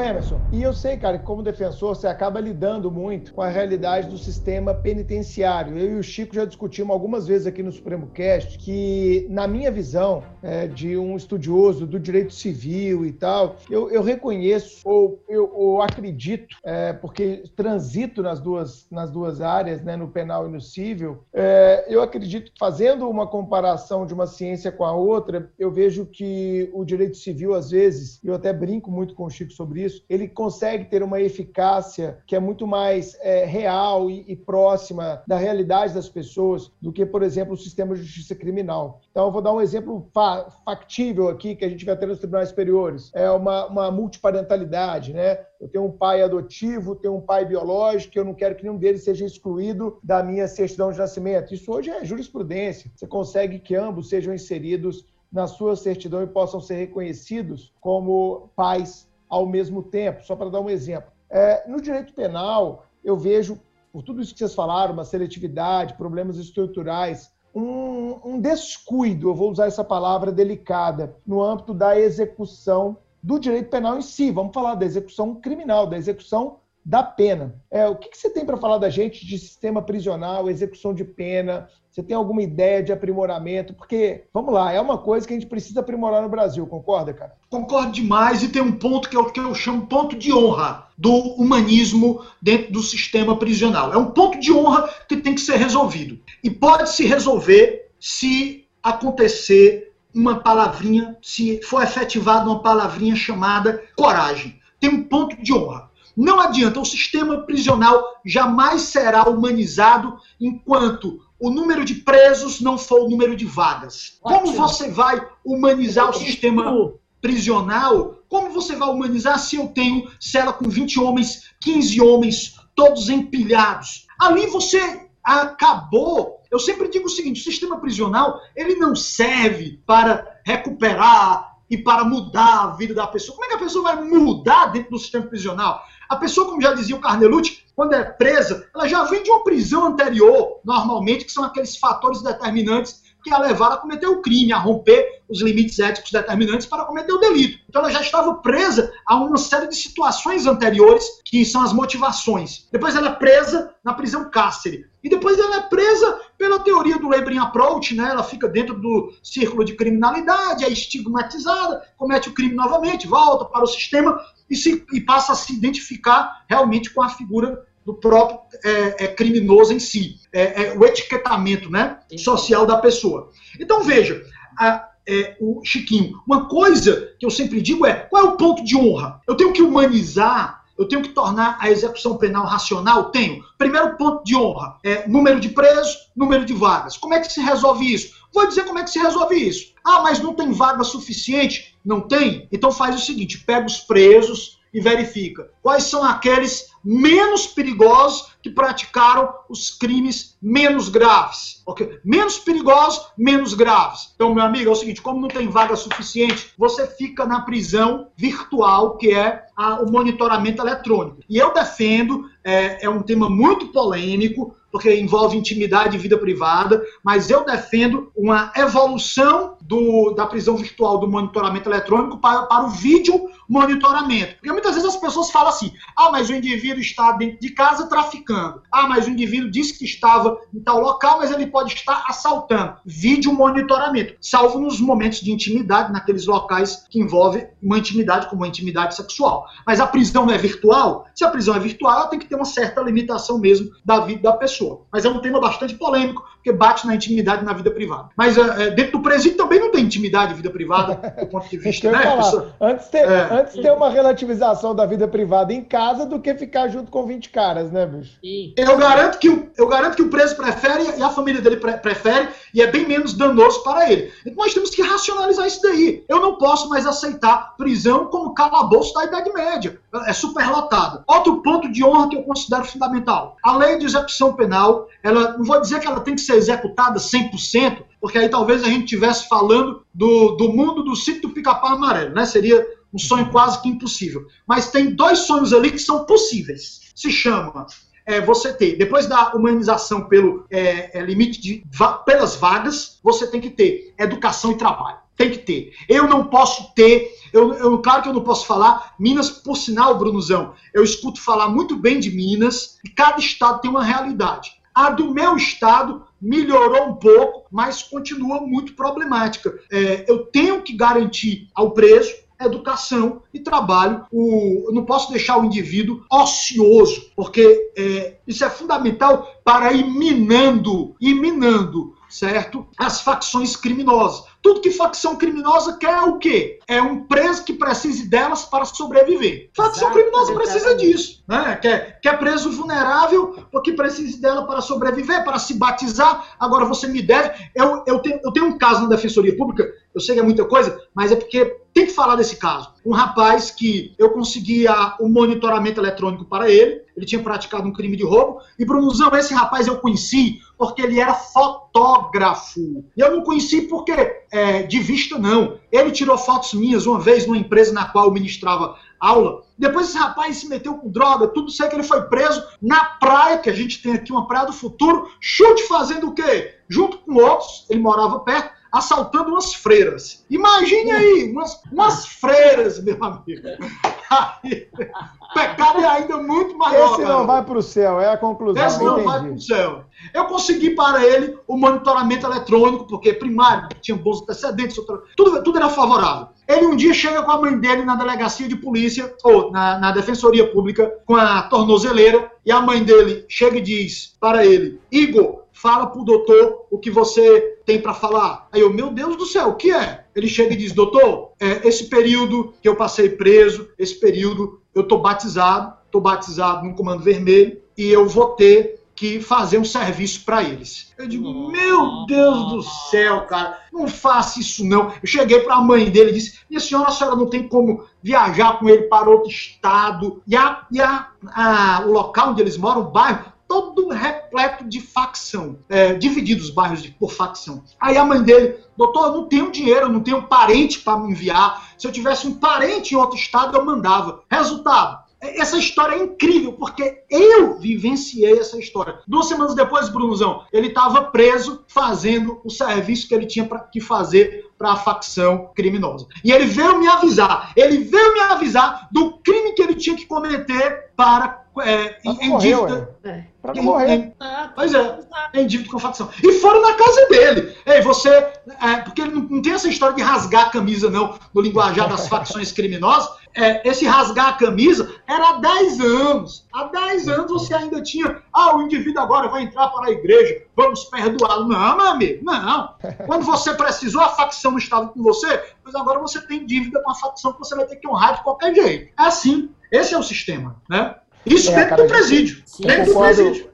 Emerson, e eu sei, cara, que como defensor você acaba lidando muito com a realidade do sistema penitenciário. Eu e o Chico já discutimos algumas vezes aqui no Supremo Cast que, na minha visão, é, de um estudioso do direito civil e tal, eu, eu reconheço ou eu ou acredito, é, porque transito nas duas, nas duas áreas, né, no penal e no civil, é, eu acredito que fazendo uma comparação de uma ciência com a outra, eu vejo que o direito civil, às vezes, eu até brinco muito com o Chico sobre isso, ele consegue ter uma eficácia que é muito mais é, real e, e, próxima da realidade das pessoas do que, por exemplo, o sistema de justiça criminal. Então, eu vou dar um exemplo fa factível aqui que a gente vai ter nos tribunais superiores. É uma, uma multiparentalidade, né? Eu tenho um pai adotivo, tenho um pai biológico, eu não quero que nenhum deles seja excluído da minha certidão de nascimento. Isso hoje é jurisprudência. Você consegue que ambos sejam inseridos na sua certidão e possam ser reconhecidos como pais ao mesmo tempo, só para dar um exemplo. É, no direito penal, eu vejo, por tudo isso que vocês falaram, uma seletividade, problemas estruturais, um, um descuido, eu vou usar essa palavra delicada, no âmbito da execução do direito penal em si. Vamos falar da execução criminal, da execução da pena. É, o que, que você tem para falar da gente de sistema prisional, execução de pena? Você tem alguma ideia de aprimoramento? Porque, vamos lá, é uma coisa que a gente precisa aprimorar no Brasil, concorda, cara? Concordo demais e tem um ponto que é o que eu chamo ponto de honra do humanismo dentro do sistema prisional. É um ponto de honra que tem que ser resolvido. E pode se resolver se acontecer uma palavrinha, se for efetivada uma palavrinha chamada coragem. Tem um ponto de honra. Não adianta, o sistema prisional jamais será humanizado enquanto o número de presos não for o número de vagas. Como você vai humanizar o sistema prisional? Como você vai humanizar se eu tenho cela com 20 homens, 15 homens, todos empilhados? Ali você acabou. Eu sempre digo o seguinte: o sistema prisional ele não serve para recuperar e para mudar a vida da pessoa. Como é que a pessoa vai mudar dentro do sistema prisional? A pessoa, como já dizia o Carnelucci, quando é presa, ela já vem de uma prisão anterior, normalmente, que são aqueles fatores determinantes que a levaram a cometer o crime, a romper os limites éticos determinantes para cometer o delito. Então ela já estava presa a uma série de situações anteriores, que são as motivações. Depois ela é presa na prisão cárcere. E depois ela é presa pela teoria do Laboring Approach, né? Ela fica dentro do círculo de criminalidade, é estigmatizada, comete o crime novamente, volta para o sistema e, se, e passa a se identificar realmente com a figura do próprio é, é, criminoso em si, é, é o etiquetamento né, social da pessoa. Então veja, a, é, o Chiquinho, uma coisa que eu sempre digo é qual é o ponto de honra? Eu tenho que humanizar, eu tenho que tornar a execução penal racional? Tenho. Primeiro ponto de honra é número de presos, número de vagas. Como é que se resolve isso? Vou dizer como é que se resolve isso. Ah, mas não tem vaga suficiente? Não tem? Então faz o seguinte: pega os presos e verifica quais são aqueles menos perigosos que praticaram os crimes menos graves. Okay? Menos perigosos, menos graves. Então, meu amigo, é o seguinte: como não tem vaga suficiente, você fica na prisão virtual, que é a, o monitoramento eletrônico. E eu defendo, é, é um tema muito polêmico, porque envolve intimidade e vida privada, mas eu defendo uma evolução do, da prisão virtual do monitoramento eletrônico para, para o vídeo monitoramento. Porque muitas vezes as pessoas falam assim: ah, mas o indivíduo está dentro de casa traficando. Ah, mas o indivíduo disse que estava em tal local, mas ele pode estar assaltando. Vídeo monitoramento, salvo nos momentos de intimidade, naqueles locais que envolvem uma intimidade como a intimidade sexual. Mas a prisão não é virtual? Se a prisão é virtual, ela tem que ter uma certa limitação mesmo da vida da pessoa. Mas é um tema bastante polêmico, porque bate na intimidade e na vida privada. Mas é, dentro do presídio também não tem intimidade e vida privada, do ponto de vista. né, pessoa... antes, ter, é... antes ter uma relativização da vida privada em casa do que ficar junto com 20 caras, né, bicho? Eu garanto que o, eu garanto que o preso prefere e a família dele pre prefere, e é bem menos danoso para ele. Então nós temos que racionalizar isso daí. Eu não posso mais aceitar prisão como calabouço da Idade Média. É superlotada. Outro ponto de honra que eu considero fundamental. A lei de execução penal, ela não vou dizer que ela tem que ser executada 100%, porque aí talvez a gente estivesse falando do, do mundo do sítio do pica-pau amarelo, né? Seria um sonho quase que impossível. Mas tem dois sonhos ali que são possíveis. Se chama é, você ter, depois da humanização pelo é, é, limite de pelas vagas, você tem que ter educação e trabalho. Tem que ter. Eu não posso ter, eu, eu, claro que eu não posso falar, Minas, por sinal, Brunuzão, eu escuto falar muito bem de Minas, e cada estado tem uma realidade. A do meu estado melhorou um pouco, mas continua muito problemática. É, eu tenho que garantir ao preso educação e trabalho. O, eu não posso deixar o indivíduo ocioso, porque é, isso é fundamental para ir minando, ir minando, certo? As facções criminosas. Tudo que facção criminosa quer é o quê? É um preso que precise delas para sobreviver. Facção criminosa precisa disso. Né? Quer, quer preso vulnerável porque precise dela para sobreviver, para se batizar. Agora você me deve. Eu, eu, tenho, eu tenho um caso na Defensoria Pública, eu sei que é muita coisa, mas é porque tem que falar desse caso. Um rapaz que eu conseguia o um monitoramento eletrônico para ele, ele tinha praticado um crime de roubo, e Brunuzão, esse rapaz eu conheci porque ele era fotógrafo. E eu não conheci porque é, de vista, não. Ele tirou fotos minhas uma vez numa empresa na qual eu ministrava aula. Depois esse rapaz se meteu com droga, tudo sei que ele foi preso na praia, que a gente tem aqui uma praia do futuro, chute fazendo o quê? Junto com outros, ele morava perto, assaltando umas freiras. Imagine aí, umas, umas freiras, meu amigo. Aí, pecado é ainda muito maior. Esse não vai para o céu, é a conclusão. Esse não vai para o céu. Eu consegui para ele o monitoramento eletrônico, porque primário, tinha bons antecedentes, tudo, tudo era favorável. Ele um dia chega com a mãe dele na delegacia de polícia, ou na, na defensoria pública, com a tornozeleira, e a mãe dele chega e diz para ele: Igor, fala pro doutor o que você tem para falar. Aí eu, meu Deus do céu, o que é? Ele chega e diz, doutor, é, esse período que eu passei preso, esse período eu tô batizado, tô batizado no comando vermelho e eu vou ter que fazer um serviço para eles. Eu digo, meu Deus do céu, cara, não faça isso não. Eu cheguei para a mãe dele e disse, minha senhora, a senhora não tem como viajar com ele para outro estado. E, a, e a, a, o local onde eles moram, o bairro, todo repleto de facção, é, dividido os bairros de, por facção. Aí a mãe dele, doutor, eu não tenho dinheiro, eu não tenho parente para me enviar. Se eu tivesse um parente em outro estado, eu mandava. Resultado, essa história é incrível, porque eu vivenciei essa história. Duas semanas depois, Brunozão, ele estava preso fazendo o serviço que ele tinha pra, que fazer para a facção criminosa. E ele veio me avisar, ele veio me avisar do crime que ele tinha que cometer para é, em, em dívida. É. Pra não morrer. Em, pois é, em dívida com a facção. E foram na casa dele. Ei, você. É, porque não, não, tem essa história de rasgar a camisa, não, no linguajar das facções criminosas. É, esse rasgar a camisa era há 10 anos. Há 10 anos você ainda tinha. Ah, o indivíduo agora vai entrar para a igreja, vamos perdoá-lo. Não, meu amigo, não. Quando você precisou, a facção estava com você, mas agora você tem dívida com a facção que você vai ter que honrar de qualquer jeito. É assim. Esse é o sistema, né? Isso é, dentro cara, do presídio. Sim, dentro do presídio.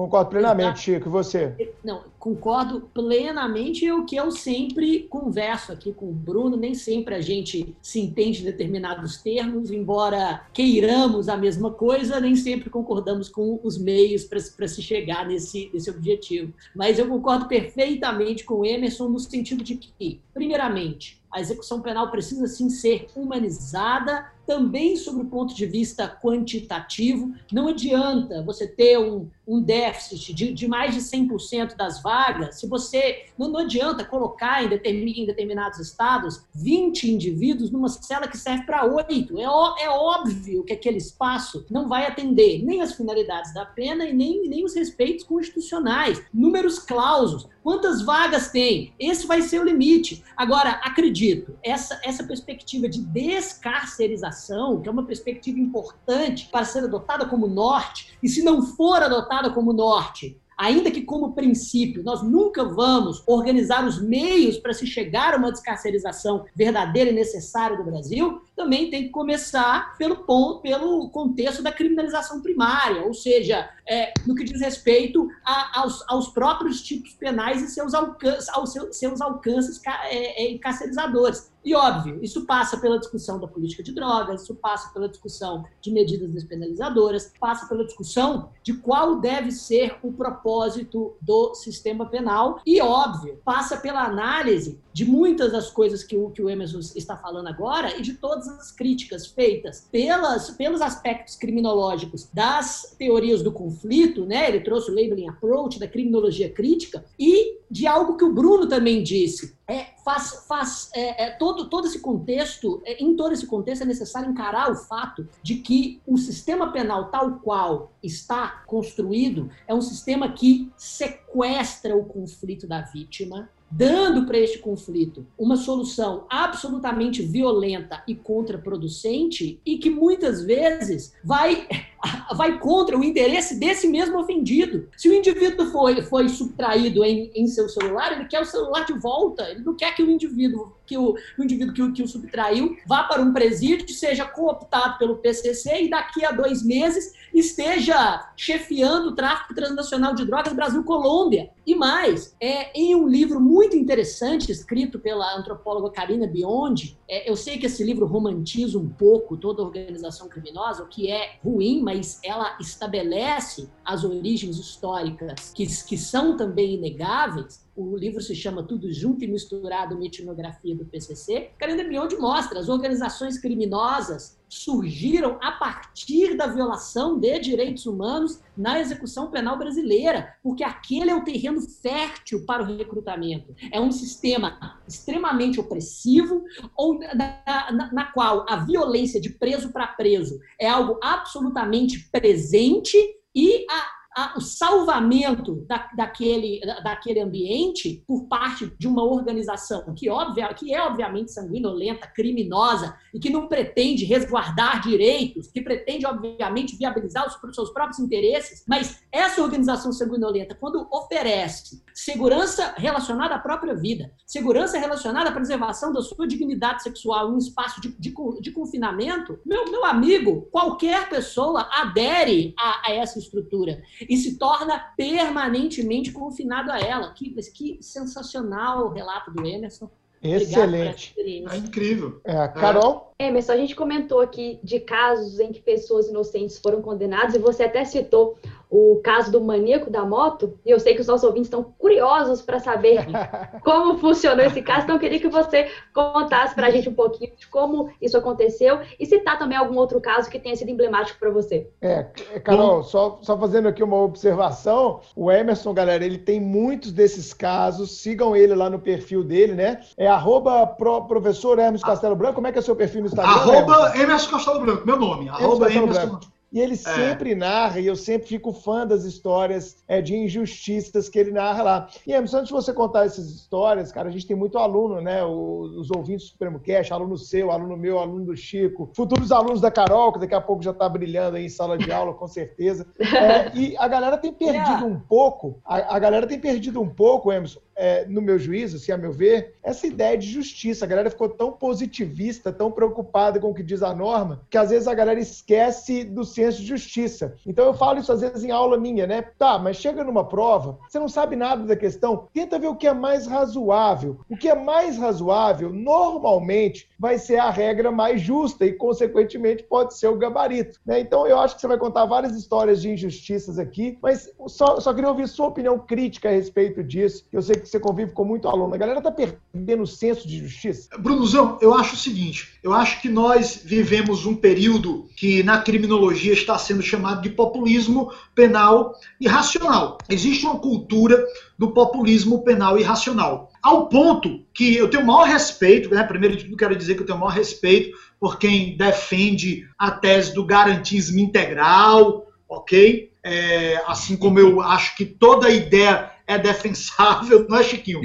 Concordo plenamente, Chico. E você? Não, concordo plenamente. É o que eu sempre converso aqui com o Bruno. Nem sempre a gente se entende em determinados termos, embora queiramos a mesma coisa, nem sempre concordamos com os meios para se chegar nesse, nesse objetivo. Mas eu concordo perfeitamente com o Emerson no sentido de que, primeiramente, A execução penal precisa sim ser humanizada, também sobre o ponto de vista quantitativo. Não adianta você ter um, um déficit de, de, mais de 100% das vagas se você. Não, não adianta colocar em, em, determinados estados 20 indivíduos numa cela que serve para oito. É, é óbvio que aquele espaço não vai atender nem as finalidades da pena e nem, nem os respeitos constitucionais. Números clausos. Quantas vagas tem? Esse vai ser o limite. Agora, acredito, essa, essa perspectiva de descarcerização, que é uma perspectiva importante para ser adotada como norte, e se não for adotada como norte, ainda que como princípio nós nunca vamos organizar os meios para se chegar a uma descarcerização verdadeira e necessária do Brasil, também tem que começar pelo ponto, pelo contexto da criminalização primária, ou seja, é, no que diz respeito a, aos, aos, próprios tipos penais e seus, seus, seus alcances é, é, carcerizadores. E óbvio, isso passa pela discussão da política de drogas, isso passa pela discussão de medidas despenalizadoras, passa pela discussão de qual deve ser o propósito do sistema penal e, óbvio, passa pela análise de muitas das coisas que o, que o Emerson está falando agora e de todas as críticas feitas pelas, pelos aspectos criminológicos das teorias do conflito, né? ele trouxe o labeling approach da criminologia crítica, e de algo que o Bruno também disse. É, faz, faz é, é, todo, todo esse contexto, é, em todo esse contexto, é necessário encarar o fato de que o sistema penal tal qual está construído é um sistema que sequestra o conflito da vítima, dando para este conflito uma solução absolutamente violenta e contraproducente e que muitas vezes vai vai contra o interesse desse mesmo ofendido. Se o indivíduo foi, foi subtraído em, em seu celular, ele quer o celular de volta. Ele não quer que o indivíduo que o, o indivíduo que o, que o subtraiu vá para um presídio, seja cooptado pelo PCC e daqui a dois meses esteja chefiando o tráfico transnacional de drogas Brasil-Colômbia. E mais, é, em um livro muito interessante escrito pela antropóloga Karina Biondi, é, eu sei que esse livro romantiza um pouco toda a organização criminosa, o que é ruim, mas ela estabelece as origens históricas que, que são também inegáveis o livro se chama Tudo Junto e Misturado, uma etnografia do PCC. Karina Biondi mostra as organizações criminosas surgiram a partir da violação de direitos humanos na execução penal brasileira, porque aquele é o terreno fértil para o recrutamento. É um sistema extremamente opressivo, ou na, na, na qual a violência de preso para preso é algo absolutamente presente e a a, o salvamento da, daquele, daquele ambiente por parte de uma organização que, que é obviamente sanguinolenta, criminosa e que não pretende resguardar direitos, que pretende, obviamente, viabilizar os seus próprios interesses, mas essa organização sanguinolenta, quando oferece segurança relacionada à própria vida, segurança relacionada à preservação da sua dignidade sexual em um espaço de, de, de confinamento, meu, meu amigo, qualquer pessoa adere a, a essa estrutura e se torna permanentemente confinado a ela. Que, que sensacional o relato do Emerson. Excelente. É incrível. É, Carol? É. Emerson, a gente comentou aqui de casos em que pessoas inocentes foram condenadas, e você até citou o caso do maníaco da moto, e eu sei que os nossos ouvintes estão curiosos para saber como funcionou esse caso, então eu queria que você contasse para a gente um pouquinho de como isso aconteceu e citar também algum outro caso que tenha sido emblemático para você. É, Carol, só, só fazendo aqui uma observação, o Emerson, galera, ele tem muitos desses casos, sigam ele lá no perfil dele, né? É arroba pro, professor Hermes Castelo Branco, como é que é o seu perfil no Instagram? Arroba Emerson Castelo Branco, meu nome, arroba Emerson Branco. E ele é. sempre narra, e eu sempre fico fã das histórias é, de injustiças que ele narra lá. E Emerson, antes de você contar essas histórias, cara, a gente tem muito aluno, né? os ouvintes do Supremo Cash, aluno seu, aluno meu, aluno do Chico, futuros alunos da Carol, que daqui a pouco já está brilhando aí em sala de aula, com certeza. É, e a galera tem perdido um pouco, a, a galera tem perdido um pouco, Emerson, é, no meu juízo, assim, a meu ver, essa ideia de justiça. A galera ficou tão positivista, tão preocupada com o que diz a norma, que às vezes a galera esquece do senso de justiça. Então eu falo isso às vezes em aula minha, né? Tá, mas chega numa prova, você não sabe nada da questão, tenta ver o que é mais razoável. O que é mais razoável, normalmente, vai ser a regra mais justa e, consequentemente, pode ser o gabarito. Né? Então, eu acho que você vai contar várias histórias de injustiças aqui, mas só, só queria ouvir sua opinião crítica a respeito disso. Eu sei que você convive com muito aluno. A galera está perdendo o senso de justiça? Brunozão, eu acho o seguinte: eu acho que nós vivemos um período que na criminologia está sendo chamado de populismo penal irracional. Existe uma cultura do populismo penal irracional. Ao ponto que eu tenho o maior respeito, né? primeiro de tudo quero dizer que eu tenho o maior respeito por quem defende a tese do garantismo integral, ok? É, assim como eu acho que toda ideia é defensável, não é, Chiquinho?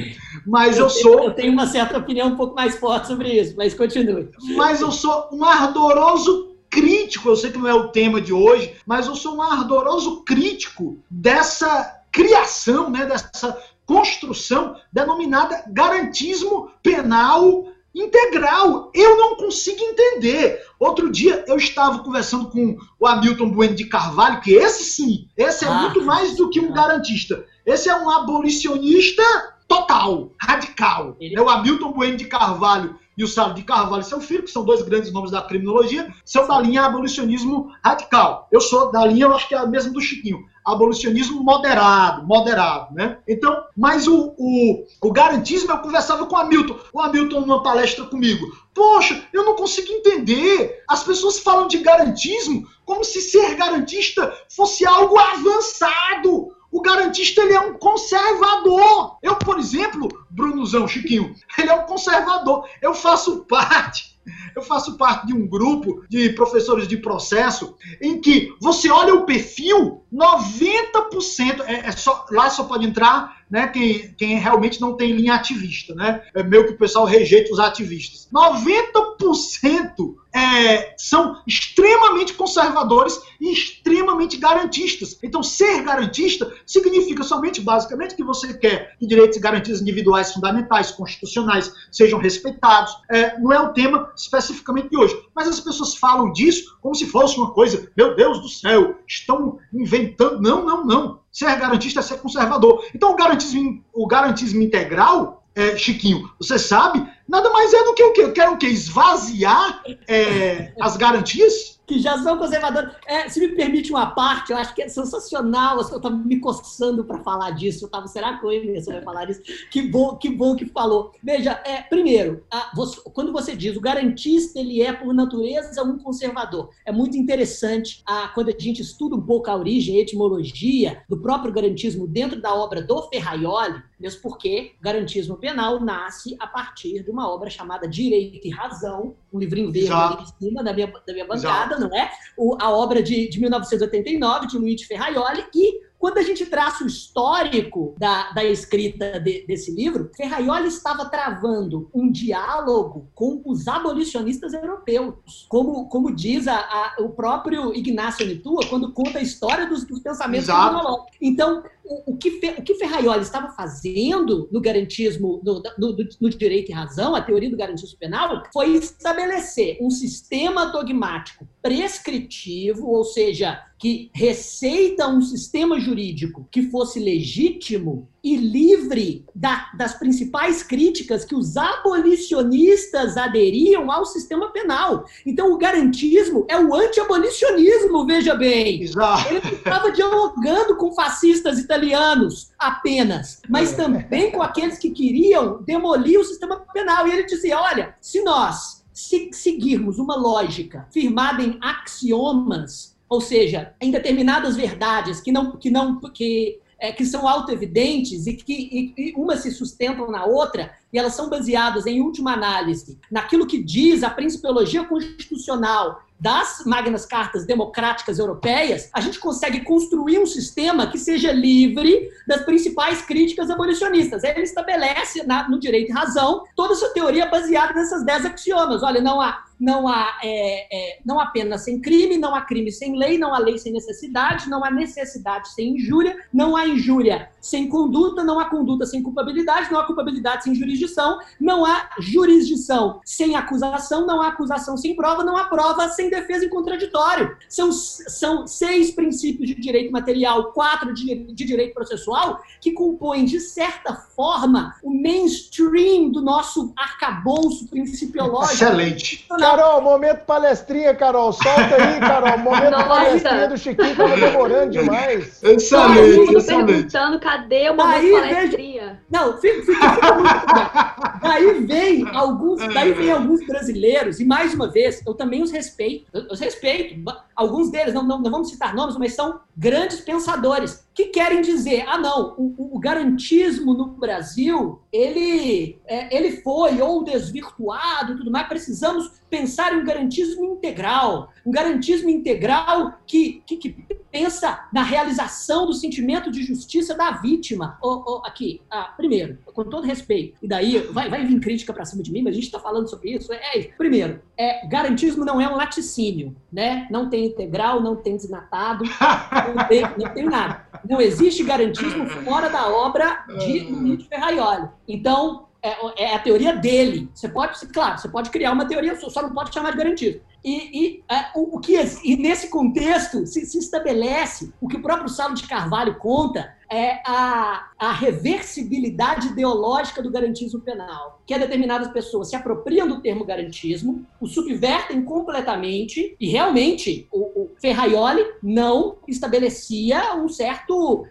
Mas eu, eu sou. Eu tenho uma certa opinião um pouco mais forte sobre isso, mas continue. Mas eu sou um ardoroso crítico, eu sei que não é o tema de hoje, mas eu sou um ardoroso crítico dessa criação, né, dessa construção denominada garantismo penal integral. Eu não consigo entender. Outro dia eu estava conversando com o Hamilton Bueno de Carvalho, que esse sim, esse é ah, muito mais do que um garantista. Esse é um abolicionista total, radical. Ele... É o Hamilton Bueno de Carvalho e o Salo de Carvalho, seu filho, que são dois grandes nomes da criminologia, são da linha abolicionismo radical. Eu sou da linha, eu acho que é a mesma do Chiquinho, abolicionismo moderado, moderado, né? Então, mas o, o, o garantismo, eu conversava com o Hamilton, o Hamilton numa palestra comigo. Poxa, eu não consigo entender. As pessoas falam de garantismo como se ser garantista fosse algo avançado. O garantista ele é um conservador. Eu, por exemplo, Brunozão, Chiquinho, ele é um conservador. Eu faço parte eu faço parte de um grupo de professores de processo em que você olha o perfil, 90% é, é só lá só pode entrar né, quem, quem realmente não tem linha ativista, né? É meio que o pessoal rejeita os ativistas. 90% é, são extremamente conservadores e extremamente garantistas. Então, ser garantista significa somente, basicamente, que você quer que direitos e garantias individuais fundamentais, constitucionais, sejam respeitados. É, não é o tema especificamente de hoje. Mas as pessoas falam disso como se fosse uma coisa, meu Deus do céu, estão inventando. Não, não, não. Ser garantista é ser conservador. Então, o garantismo, o garantismo integral, é, Chiquinho, você sabe, nada mais é do que o quê? Eu quero o quê? Esvaziar é, as garantias? Que já são conservadores. É, se me permite uma parte, eu acho que é sensacional. Eu estava me coçando para falar disso. Eu estava, será que o Emerson vai falar isso? Que bom, que bom que falou. Veja, é, primeiro, a, você, quando você diz o garantista, ele é, por natureza, um conservador. É muito interessante a, quando a gente estuda um pouco a origem, a etimologia do próprio garantismo dentro da obra do Ferraioli, mesmo porque garantismo penal nasce a partir de uma obra chamada Direito e Razão, um livrinho verde ali em cima da minha, da minha bancada, Exato. não é? O, a obra de, de 1989, de Luigi Ferraioli, e quando a gente traça o histórico da, da escrita de, desse livro, Ferraioli estava travando um diálogo com os abolicionistas europeus, como, como diz a, a, o próprio Ignacio Nitua quando conta a história dos, dos pensamentos criminologicos. Então, o, o, que, o que Ferraioli estava fazendo no garantismo, no, no, no, direito e razão, a teoria do garantismo penal, foi estabelecer um sistema dogmático prescritivo, ou seja, que receita um sistema jurídico que fosse legítimo e livre da, das principais críticas que os abolicionistas aderiam ao sistema penal. Então, o garantismo é o anti-abolicionismo, veja bem. Exato. Ele estava dialogando com fascistas italianos apenas, mas é. também com aqueles que queriam demolir o sistema penal. E ele dizia: olha, se nós se seguirmos uma lógica firmada em axiomas ou seja, em determinadas verdades que não que não que é, que são autoevidentes e que e, e uma se sustentam na outra, e elas são baseadas, em última análise, naquilo que diz a principiologia constitucional das magnas cartas democráticas europeias, a gente consegue construir um sistema que seja livre das principais críticas abolicionistas. Ele estabelece na, no direito e razão toda essa teoria baseada nessas dez axiomas. Olha, não há não há, é, é, não há pena sem crime, não há crime sem lei, não há lei sem necessidade, não há necessidade sem injúria, não há injúria sem conduta, não há conduta sem culpabilidade, não há culpabilidade sem jurisdição, não há jurisdição sem acusação, não há acusação sem prova, não há prova sem defesa em contraditório. São, são seis princípios de direito material, quatro de, de direito processual, que compõem, de certa forma, o mainstream do nosso arcabouço principiológico. Excelente. Carol, momento palestrinha, Carol. Solta aí, Carol. Momento Nossa. palestrinha do Chiquinho, tava demorando demais. Excelente, excelente. perguntando cadê o momento daí palestrinha. Vem... Não, fica, fica, fica muito Daí vem alguns, daí vem alguns brasileiros, e mais uma vez, eu também os respeito. Eu, os respeito. Alguns deles, não, não, não vamos citar nomes, mas são grandes pensadores que querem dizer, ah não, o, o garantismo no Brasil, ele, é, ele foi ou desvirtuado e tudo mais, precisamos pensar em um garantismo integral, um garantismo integral que, que, que pensa na realização do sentimento de justiça da vítima. Oh, oh, aqui, ah, primeiro, com todo respeito, e daí vai, vai vir crítica para cima de mim, mas a gente está falando sobre isso. É, é, primeiro, é, garantismo não é um laticínio, né? Não tem integral, não tem desnatado, não tem, não nada. Não existe garantismo fora da obra de Luiz Ferraioli. Então, é, é, a teoria dele. Você pode, claro, você pode criar uma teoria, só não pode chamar de garantismo. E, e é, o, que, e nesse contexto se, se, estabelece o que o próprio Saulo de Carvalho conta, é a, a reversibilidade ideológica do garantismo penal, que é determinadas pessoas se apropriam do termo garantismo, o subvertem completamente, e realmente o, o Ferraioli não estabelecia um certo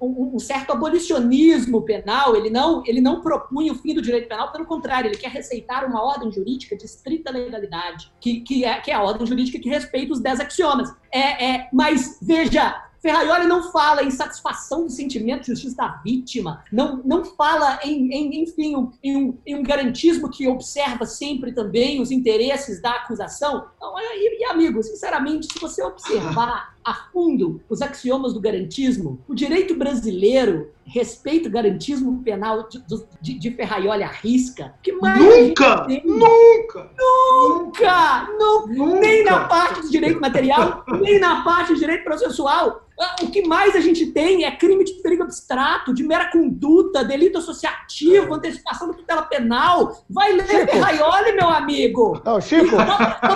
um, certo abolicionismo penal, ele não, ele não propunha o fim do direito penal, pelo contrário, ele quer receitar uma ordem jurídica de estrita legalidade, que, que, é, que é a ordem jurídica que respeita os dez axiomas. É, é, mas, veja, Ferraioli não fala em satisfação do sentimento de justiça da vítima, não, não fala em, em enfim, um, em, um, em um garantismo que observa sempre também os interesses da acusação. Então, e, e amigo, sinceramente, se você observar a fundo os axiomas do garantismo, o direito brasileiro respeita o garantismo penal de, de, de Ferraioli à risca. Que mais nunca, nunca, nunca, nunca, nem na parte do direito material, nem na parte do direito processual. Ah, o que mais a gente tem é crime de perigo abstrato, de mera conduta, delito associativo, antecipação da tutela penal. Vai ler Chico. Ferraioli, meu amigo. Não, Chico,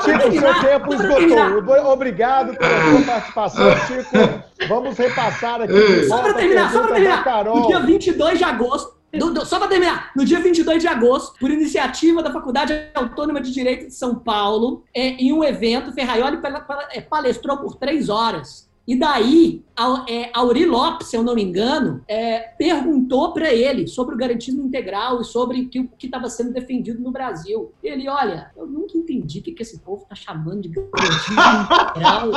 Chico, seu tempo esgotou. Obrigado pela sua participação, Chico. Vamos repassar aqui. Só para terminar, só para terminar. No dia 22 de agosto, do, do, só para terminar, no dia 22 de agosto, por iniciativa da Faculdade Autônoma de Direito de São Paulo, é, em um evento, Ferraioli é, palestrou por três horas e daí, é, Auri Lopes, se eu não me engano, é, perguntou para ele sobre o garantismo integral e sobre o que estava sendo defendido no Brasil. E ele, olha, eu nunca entendi o que, que esse povo está chamando de garantismo integral.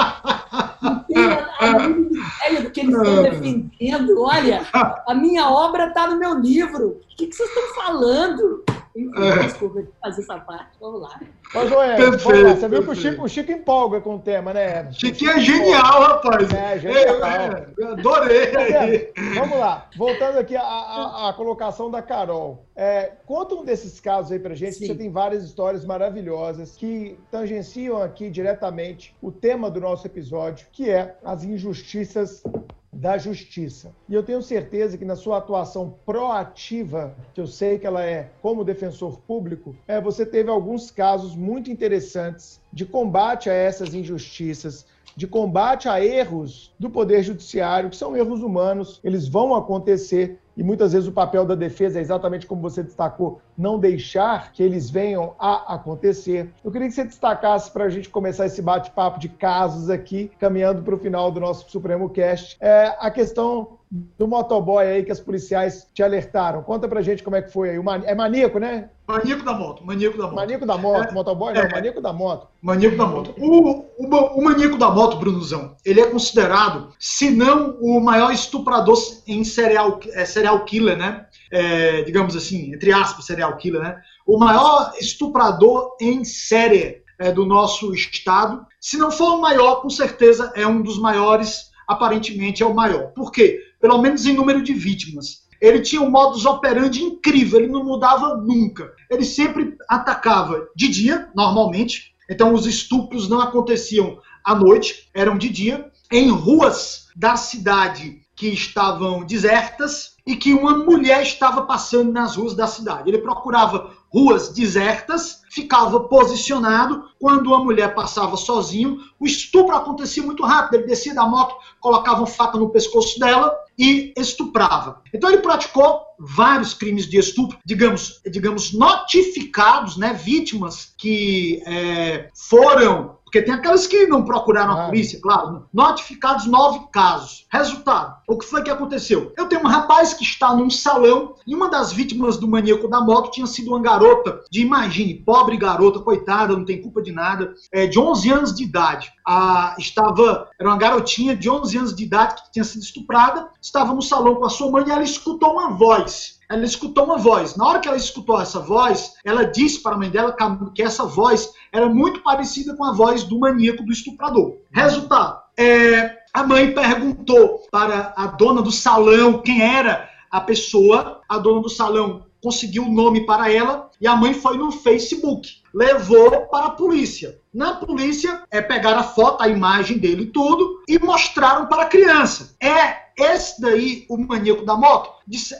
Não tenho a, a ideia do que eles estão defendendo. Olha, a minha obra está no meu livro. O que, que vocês estão falando? É. Desculpa fazer essa parte. Vamos lá. Mas, ué, perfeito, lá. Você viu que o Chico, o Chico empolga com o tema, né? Chiquinho é genial, rapaz. É, genial. Eu, eu adorei. Vamos lá. Voltando aqui à, à, à colocação da Carol. É, conta um desses casos aí pra gente. Sim. Você tem várias histórias maravilhosas que tangenciam aqui diretamente o tema do nosso episódio, que é as injustiças da justiça. E eu tenho certeza que na sua atuação proativa, que eu sei que ela é como defensor público, é, você teve alguns casos muito interessantes de combate a essas injustiças, de combate a erros do Poder Judiciário, que são erros humanos, eles vão acontecer e muitas vezes o papel da defesa é exatamente como você destacou, não deixar que eles venham a acontecer. Eu queria que você destacasse para a gente começar esse bate-papo de casos aqui, caminhando para o final do nosso Supremo Cast, é, a questão do motoboy aí que as policiais te alertaram. Conta pra gente como é que foi aí. É maníaco, né? Maníaco da moto, maníaco da moto. Maníaco da moto, é, motoboy não, é, maníaco da moto. Maníaco da moto. O, o, o maníaco da moto, Brunozão, ele é considerado, se não o maior estuprador em serial, é, serial killer, né? É, digamos assim, entre aspas, serial killer, né? O maior estuprador em série é, do nosso estado. Se não for o maior, com certeza é um dos maiores, aparentemente é o maior. Por quê? pelo menos em número de vítimas. ele tinha um modus operandi incrível, ele não mudava nunca. Ele sempre atacava de dia, normalmente, então os estupros não aconteciam à noite, eram de dia, em ruas da cidade que estavam desertas e que uma mulher estava passando nas ruas da cidade. Ele procurava ruas desertas, ficava posicionado. Quando a mulher passava sozinho, o estupro acontecia muito rápido. Ele descia da moto, colocava uma faca no pescoço dela e estuprava. Então ele praticou vários crimes de estupro, digamos, digamos notificados, né, vítimas que é, foram porque tem aquelas que não procuraram a polícia, claro. Notificados nove casos. Resultado: o que foi que aconteceu? Eu tenho um rapaz que está num salão e uma das vítimas do maníaco da moto tinha sido uma garota de, imagine, pobre garota, coitada, não tem culpa de nada, é, de 11 anos de idade. A, estava, era uma garotinha de 11 anos de idade que tinha sido estuprada, estava no salão com a sua mãe e ela escutou uma voz ela escutou uma voz. Na hora que ela escutou essa voz, ela disse para a mãe dela que essa voz era muito parecida com a voz do maníaco do estuprador. Resultado: é, a mãe perguntou para a dona do salão quem era a pessoa. A dona do salão conseguiu o nome para ela e a mãe foi no Facebook. Levou para a polícia. Na polícia, é, pegaram a foto, a imagem dele e tudo, e mostraram para a criança. É esse daí, o maníaco da moto?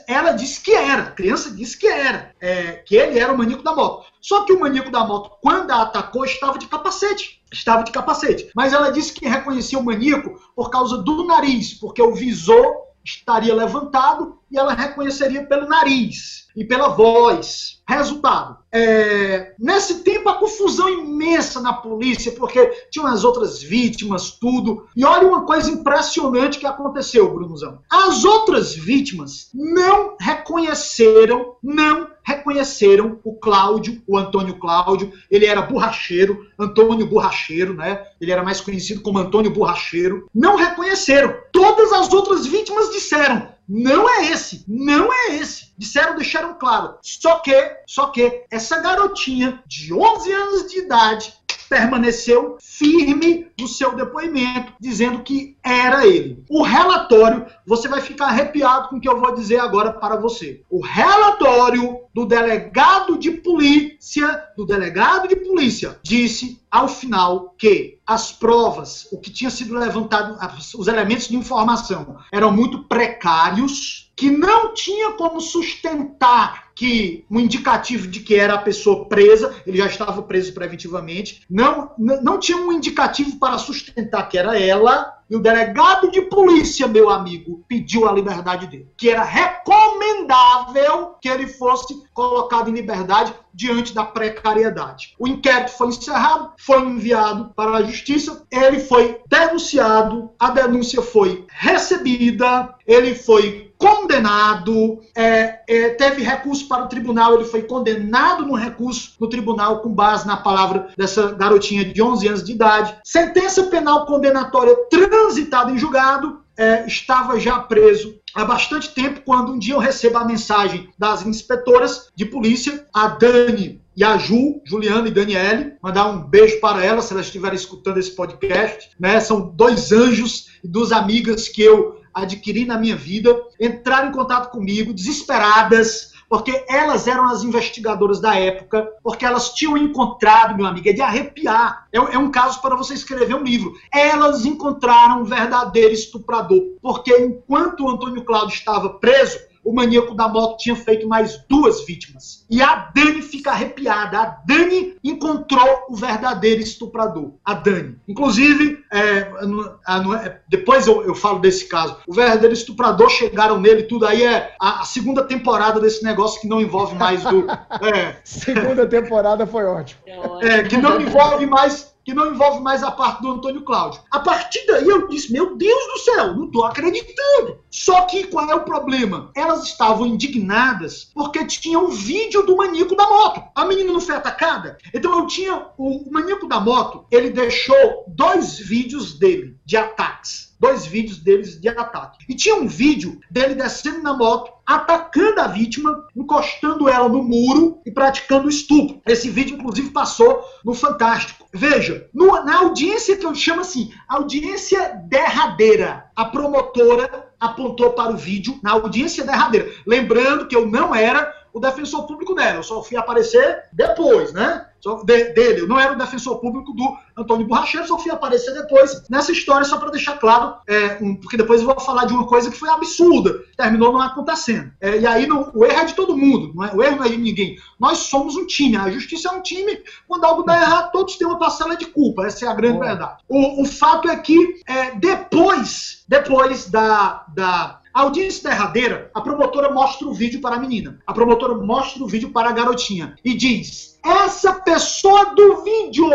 Ela disse que era, a criança disse que era, é, que ele era o maníaco da moto. Só que o maníaco da moto, quando a atacou, estava de capacete. Estava de capacete. Mas ela disse que reconhecia o maníaco por causa do nariz, porque o visor estaria levantado e ela reconheceria pelo nariz e pela voz. Resultado: é, nesse tempo a confusão imensa na polícia, porque tinham as outras vítimas, tudo. E olha uma coisa impressionante que aconteceu, Brunozão. As outras vítimas não reconheceram, não reconheceram o Cláudio, o Antônio Cláudio. Ele era borracheiro, Antônio Borracheiro, né? Ele era mais conhecido como Antônio Borracheiro. Não reconheceram. Todas as outras vítimas disseram: não é esse, não é esse. Disseram, deixaram claro. Só que, só que essa garotinha de 11 anos de idade permaneceu firme no seu depoimento, dizendo que era ele. O relatório, você vai ficar arrepiado com o que eu vou dizer agora para você. O relatório do delegado de polícia, do delegado de polícia, disse ao final que as provas, o que tinha sido levantado, os elementos de informação eram muito precários, que não tinha como sustentar que um indicativo de que era a pessoa presa, ele já estava preso preventivamente, não, não tinha um indicativo para sustentar que era ela, e o delegado de polícia, meu amigo, pediu a liberdade dele. Que era recomendável que ele fosse colocado em liberdade diante da precariedade. O inquérito foi encerrado, foi enviado para a justiça, ele foi denunciado, a denúncia foi recebida, ele foi condenado, é, é, teve recurso para o tribunal, ele foi condenado no recurso no tribunal com base na palavra dessa garotinha de 11 anos de idade. Sentença penal condenatória transitada em julgado, é, estava já preso há bastante tempo, quando um dia eu recebo a mensagem das inspetoras de polícia, a Dani e a Ju, Juliana e Daniele, mandar um beijo para elas, se elas estiverem escutando esse podcast, né? São dois anjos e duas amigas que eu adquiri na minha vida, entraram em contato comigo, desesperadas, porque elas eram as investigadoras da época, porque elas tinham encontrado, meu amigo, é de arrepiar. É, é um caso para você escrever um livro. Elas encontraram um verdadeiro estuprador, porque enquanto o Antônio Cláudio estava preso, o maníaco da moto tinha feito mais duas vítimas. E a Dani fica arrepiada. A Dani encontrou o verdadeiro estuprador. A Dani. Inclusive, é, é, depois eu, eu, falo desse caso. O verdadeiro estuprador chegaram nele, tudo aí é a, a segunda temporada desse negócio que não envolve mais do. É, segunda temporada foi ótimo. É, que não envolve mais que não envolve mais a parte do Antônio Cláudio. A partir daí eu disse, meu Deus do céu, não estou acreditando. Só que qual é o problema? Elas estavam indignadas porque tinha um vídeo do maníaco da moto. A menina não foi atacada? Então eu tinha o maníaco da moto, ele deixou dois vídeos dele de ataques dois vídeos deles de ataque. E tinha um vídeo dele descendo na moto, atacando a vítima, encostando ela no muro e praticando estupro. Esse vídeo, inclusive, passou no Fantástico. Veja, no, na audiência que eu chamo assim, audiência derradeira, a promotora apontou para o vídeo na audiência derradeira. Lembrando que eu não era o defensor público dela, eu só fui aparecer depois, né? De, dele, eu não era o defensor público do Antônio Borracheiro, só fui aparecer depois nessa história, só para deixar claro, é, um, porque depois eu vou falar de uma coisa que foi absurda, terminou não acontecendo. É, e aí no, o erro é de todo mundo, não é? o erro não é de ninguém. Nós somos um time, a justiça é um time, quando algo dá errado, todos têm uma parcela de culpa, essa é a grande verdade. O, o fato é que é, depois, depois da, da a audiência derradeira, a promotora mostra o vídeo para a menina. A promotora mostra o vídeo para a garotinha e diz: essa pessoa do vídeo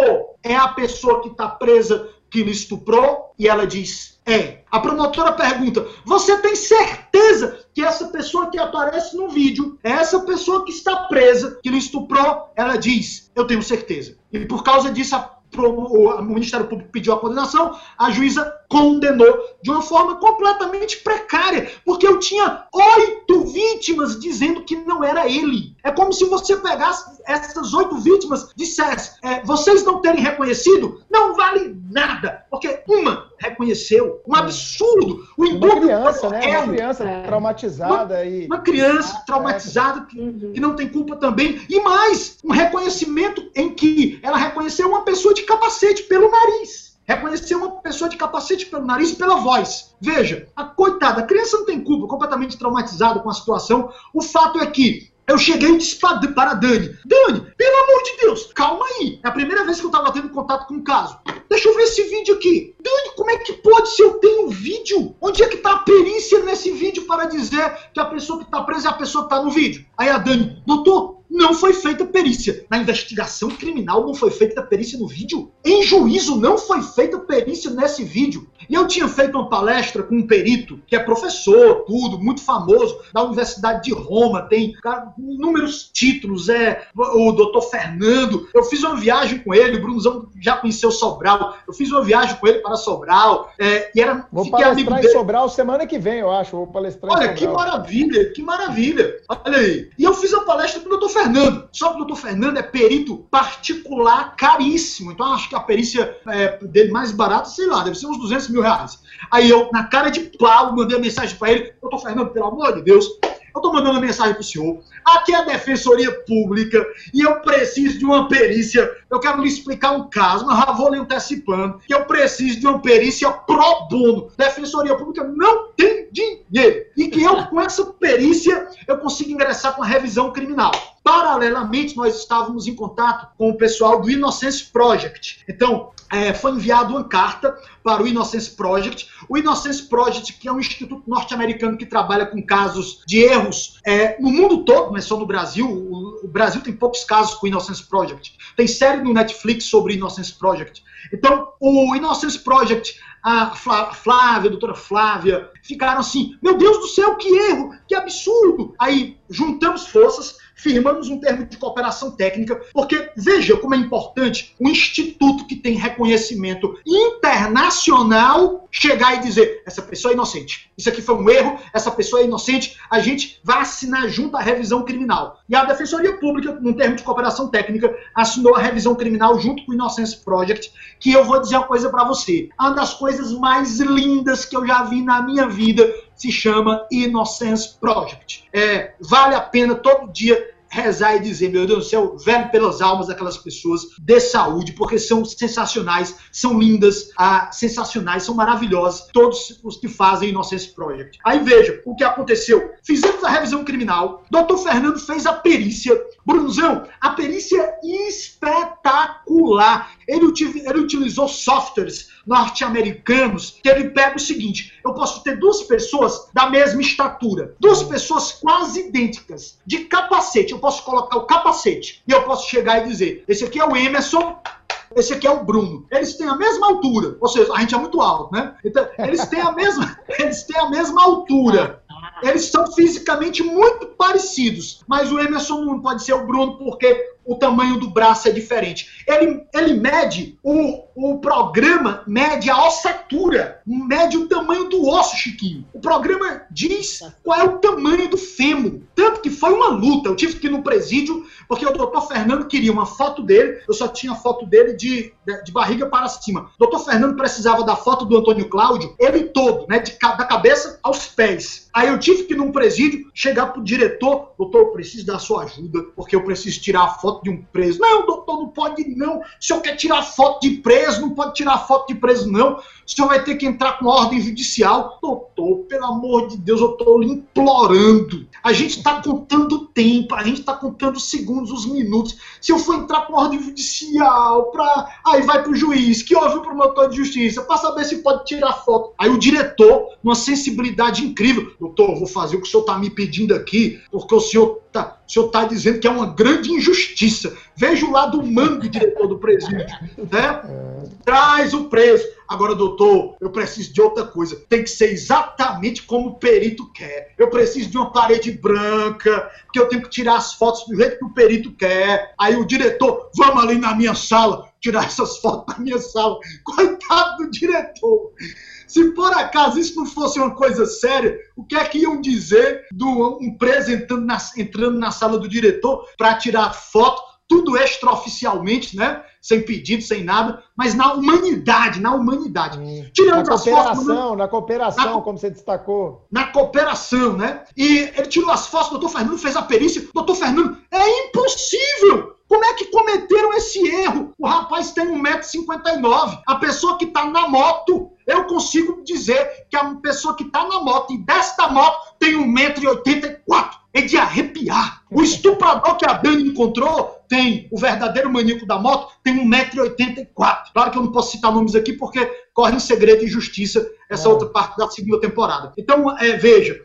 é a pessoa que está presa que lhe estuprou? E ela diz: é. A promotora pergunta: você tem certeza que essa pessoa que aparece no vídeo é essa pessoa que está presa, que lhe estuprou? Ela diz: eu tenho certeza. E por causa disso, a o Ministério Público pediu a condenação, a juíza condenou de uma forma completamente precária, porque eu tinha oito vítimas dizendo que não era ele. É como se você pegasse essas oito vítimas e dissesse: é, vocês não terem reconhecido não vale nada, porque uma reconheceu. Um absurdo. O uma criança, né? Uma criança é. traumatizada uma, e. Uma criança traumatizada que, uhum. que não tem culpa também. E mais, um reconhecimento em que ela reconheceu uma pessoa de capacete pelo nariz. Reconheceu uma pessoa de capacete pelo nariz e pela voz. Veja, a coitada, a criança não tem culpa, completamente traumatizada com a situação. O fato é que eu cheguei e disse para Dani: Dani, pelo amor de Deus, calma aí. É a primeira vez que eu tava tendo contato com o caso. Deixa eu ver esse vídeo aqui. Dani, como é que pode se eu tenho um vídeo? Onde é que tá a perícia nesse vídeo para dizer que a pessoa que tá presa é a pessoa que tá no vídeo? Aí a Dani, doutor, não foi feita perícia. Na investigação criminal não foi feita perícia no vídeo. Em juízo não foi feita perícia nesse vídeo. E eu tinha feito uma palestra com um perito, que é professor, tudo, muito famoso, da Universidade de Roma, tem cara, inúmeros títulos, é o doutor Fernando. Eu fiz uma viagem com ele, o Brunozão já conheceu Sobral. Eu fiz uma viagem com ele para Sobral. É, e era, Vou palestrar em Sobral semana que vem, eu acho. Vou palestrar Olha, que maravilha, que maravilha. Olha aí. E eu fiz a palestra com o doutor Fernando. Só que o doutor Fernando é perito particular caríssimo. Então acho que a perícia é, dele mais barata, sei lá, deve ser uns 200 mil reais. Aí eu, na cara de pau, mandei a mensagem para ele: Doutor Fernando, pelo amor de Deus, eu estou mandando mensagem para o senhor. Aqui é a Defensoria Pública e eu preciso de uma perícia. Eu quero lhe explicar um caso, mas já vou lhe antecipando que eu preciso de uma perícia pro bono. Defensoria Pública não tem dinheiro. E que eu, com essa perícia, eu consigo ingressar com a revisão criminal. Paralelamente, nós estávamos em contato com o pessoal do Innocence Project. Então, é, foi enviado uma carta para o Innocence Project. O Innocence Project, que é um instituto norte-americano que trabalha com casos de erros é, no mundo todo, não é só no Brasil. O, o, Brasil tem poucos casos com o Innocence Project. Tem série no Netflix sobre o Innocence Project. Então, o Innocence Project, a Flávia, a doutora Flávia, ficaram assim: meu Deus do céu, que erro, que absurdo. Aí juntamos forças firmamos um termo de cooperação técnica, porque veja como é importante um instituto que tem reconhecimento internacional chegar e dizer: essa pessoa é inocente, isso aqui foi um erro, essa pessoa é inocente, a gente vai assinar junto a revisão criminal. E a Defensoria Pública, num termo de cooperação técnica, assinou a revisão criminal junto com o Innocence Project, que eu vou dizer uma coisa para você: uma das coisas mais lindas que eu já vi na minha vida se chama Innocence Project. É, vale a pena todo dia rezar e dizer, meu Deus do céu, velho pelas almas daquelas pessoas, dê saúde, porque são sensacionais, são lindas, ah, sensacionais, são maravilhosas, todos os que fazem Innocence Project. Aí veja o que aconteceu. Fizemos a revisão criminal, Dr. Fernando fez a perícia. Brunzão, a perícia espetacular. Ele, ele utilizou softwares norte-americanos que ele pega o seguinte: eu posso ter duas pessoas da mesma estatura, duas pessoas quase idênticas, de capacete. Eu posso colocar o capacete e eu posso chegar e dizer: esse aqui é o Emerson, esse aqui é o Bruno. Eles têm a mesma altura, ou seja, a gente é muito alto, né? Então, eles têm a mesma, eles têm a mesma altura. Eles são fisicamente muito parecidos, mas o Emerson não pode ser o Bruno porque o tamanho do braço é diferente. Ele, ele mede, o, o programa mede a ossatura, mede o tamanho do osso, Chiquinho. O programa diz qual é o tamanho do fêmur. Tanto que foi uma luta. Eu tive que ir no presídio, porque o doutor Fernando queria uma foto dele, eu só tinha foto dele de, de, de barriga para cima. O doutor Fernando precisava da foto do Antônio Cláudio, ele todo, né, de, da cabeça aos pés. Aí eu tive que ir num presídio, chegar pro diretor, doutor, eu preciso da sua ajuda, porque eu preciso tirar a foto de um preso. Não, doutor, não pode não. O senhor quer tirar foto de preso, não pode tirar foto de preso, não. O senhor vai ter que entrar com ordem judicial. Doutor, pelo amor de Deus, eu estou lhe implorando. A gente está contando o tempo, a gente está contando os segundos, os minutos. Se eu for entrar com ordem judicial, pra... aí vai pro juiz, que ouve o promotor de justiça, para saber se pode tirar foto. Aí o diretor, numa sensibilidade incrível, doutor, vou fazer o que o senhor está me pedindo aqui, porque o senhor está o senhor está dizendo que é uma grande injustiça. Veja o lado humano do diretor do presídio. Né? Traz o preso. Agora, doutor, eu preciso de outra coisa. Tem que ser exatamente como o perito quer. Eu preciso de uma parede branca, porque eu tenho que tirar as fotos do jeito que o perito quer. Aí o diretor, vamos ali na minha sala, tirar essas fotos da minha sala. Coitado do diretor. Se por acaso isso não fosse uma coisa séria, o que é que iam dizer do um preso entrando na, entrando na sala do diretor para tirar foto, tudo extraoficialmente, né? Sem pedido, sem nada, mas na humanidade, na humanidade. Hum. Tirando na cooperação, fotos, na cooperação, na, como você destacou. Na cooperação, né? E ele tirou as fotos, o doutor Fernando fez a perícia. Doutor Fernando, é impossível! Como é que cometeram esse erro? O rapaz tem 1,59m. A pessoa que está na moto eu consigo dizer que a pessoa que está na moto e desta moto tem 1,84m. É de arrepiar. O estuprador que a Dani encontrou tem, o verdadeiro maníaco da moto, tem 1,84m. Claro que eu não posso citar nomes aqui porque corre em segredo e justiça essa é. outra parte da segunda temporada. Então, é, veja,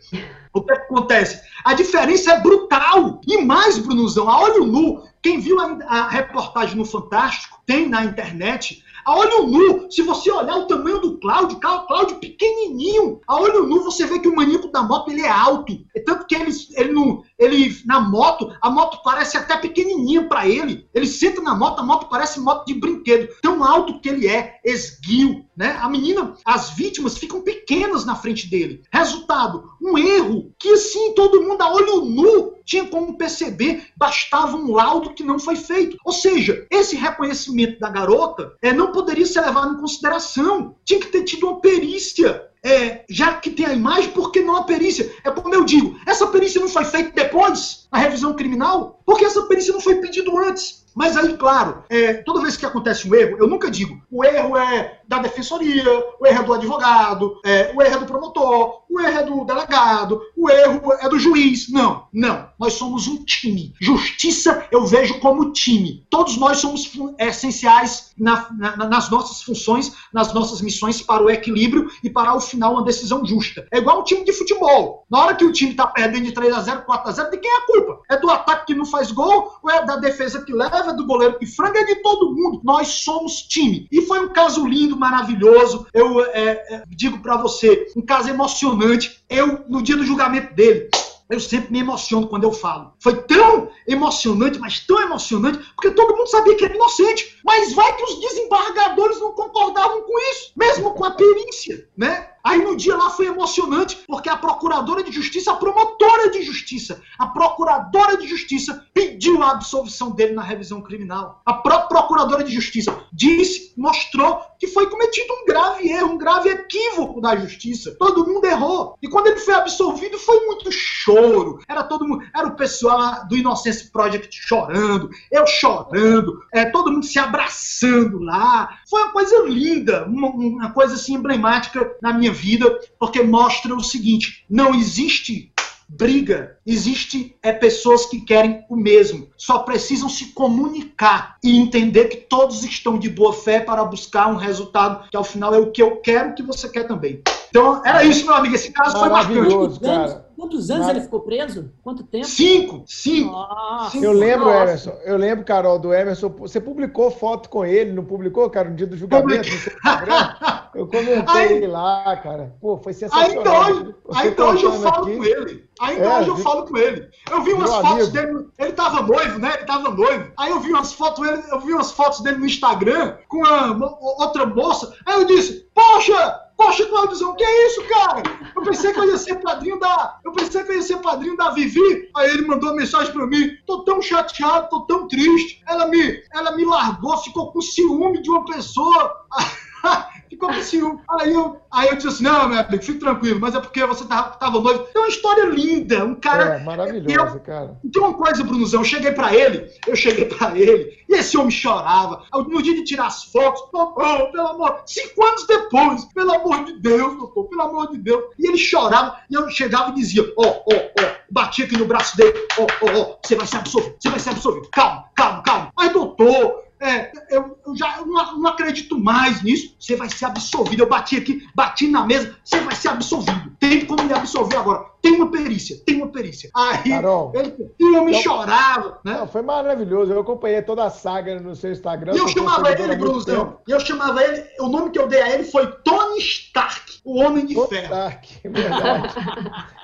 o que acontece? A diferença é brutal. E mais, Brunuzão, a olho nu, quem viu a, a reportagem no Fantástico, tem na internet, a olho nu, se você olhar o tamanho do Cláudio, Cláudio pequenininho, a olho nu você vê que o maníaco da moto ele é alto. É tanto que ele, ele, não, ele na moto, a moto parece até pequenininha para ele. Ele senta na moto, a moto parece moto de brinquedo. Tão alto que ele é, esguio, né? A menina, as vítimas ficam pequenas na frente dele. Resultado, um erro que assim todo mundo a olho nu tinha como perceber, bastava um laudo que não foi feito. Ou seja, esse reconhecimento da garota é, não poderia ser levado em consideração. Tinha que ter tido uma perícia. É, já que tem a imagem, por que não a perícia? É como eu digo, essa perícia não foi feita depois, na revisão criminal? Porque essa perícia não foi pedido antes. Mas aí, claro, é, toda vez que acontece um erro, eu nunca digo o erro é da defensoria, o erro é do advogado, é, o erro é do promotor, o erro é do delegado, o erro é do juiz. Não, não. Nós somos um time. Justiça eu vejo como time. Todos nós somos essenciais na, na, nas nossas funções, nas nossas missões para o equilíbrio e para o final uma decisão justa. É igual um time de futebol. Na hora que o time está perdendo de 3 a 0 4 a 0 de quem é a culpa? É do ataque que não faz gol ou é da defesa que leva? raiva do goleiro que franga é de todo mundo. Nós somos time. E foi um caso lindo, maravilhoso. Eu é, é, digo para você, um caso emocionante. Eu, no dia do julgamento dele, eu sempre me emociono quando eu falo. Foi tão emocionante, mas tão emocionante, porque todo mundo sabia que era inocente. Mas vai que os desembargadores não concordavam com isso, mesmo com a perícia, né? Aí no dia lá foi emocionante, porque a procuradora de justiça, a promotora de justiça, a procuradora de justiça pediu a absolvição dele na revisão criminal. A própria procuradora de justiça disse, mostrou que foi cometido um grave erro, um grave equívoco da justiça. Todo mundo errou. E quando ele foi absolvido, foi muito choro. Era todo mundo, era o pessoal do Innocence Project chorando, eu chorando, é, todo mundo se abraçando lá. Foi uma coisa linda, uma, uma coisa assim emblemática na minha vida, porque mostra o seguinte: não existe briga. Existe é, pessoas que querem o mesmo. Só precisam se comunicar e entender que todos estão de boa fé para buscar um resultado que ao final é o que eu quero, que você quer também. Então, era isso, meu amigo. Esse caso foi marcante. Maravilhoso, cara. Quantos anos ele ficou preso? Quanto tempo? Cinco, cinco. Nossa. Eu lembro, Nossa. Emerson, eu lembro, Carol, do Emerson. Você publicou foto com ele, não publicou, cara, no dia do julgamento? Eu comentei lá, cara. Pô, foi sensacional. Ainda hoje, ainda hoje eu contando falo aqui. com ele. Ainda É, hoje eu vi- falo com ele. Eu vi umas Meu fotos amigo. dele. Ele tava noivo, né? Ele tava noivo. Aí eu vi umas fotos dele, eu vi umas fotos dele no Instagram com uma, mo- outra moça. Aí eu disse: Poxa! Poxa, Claudiozão, que é isso, cara? Eu pensei que eu ia ser padrinho da. Eu pensei que eu ia ser padrinho da Vivi. Aí ele mandou uma mensagem pra mim: tô tão chateado, tô tão triste. Ela me, ela me largou, ficou com ciúme de uma pessoa. Ficou com ciúme. Aí eu, aí eu disse assim: não, meu amigo, fique tranquilo, mas é porque você tava, tava noivo. É uma história linda. Um cara. É, maravilhoso, cara. Tem uma coisa, Brunozão, eu cheguei pra ele, eu cheguei pra ele, e esse homem chorava. No dia de tirar as fotos, doutor, pelo amor, cinco anos depois, pelo amor de Deus, doutor, pelo amor de Deus. E ele chorava, e eu chegava e dizia, ó, ó, ó, batia aqui no braço dele, ó, ó, ó, você vai ser absolvido, você vai ser absolvido, calma, calma, calma. Mas, doutor, é, eu, eu já eu não, não acredito mais nisso. Você vai ser absolvido. Eu bati aqui, bati na mesa. Você vai ser absolvido. Tem como me absolver agora. Tem uma perícia, tem uma perícia. Aí Carol. ele, e o homem Não. chorava, né? Não, foi maravilhoso. Eu acompanhei toda a saga no seu Instagram. E eu chamava ele, tempo. E eu chamava ele, o nome que eu dei a ele foi Tony Stark, o Homem de Tony Ferro. Stark, verdade.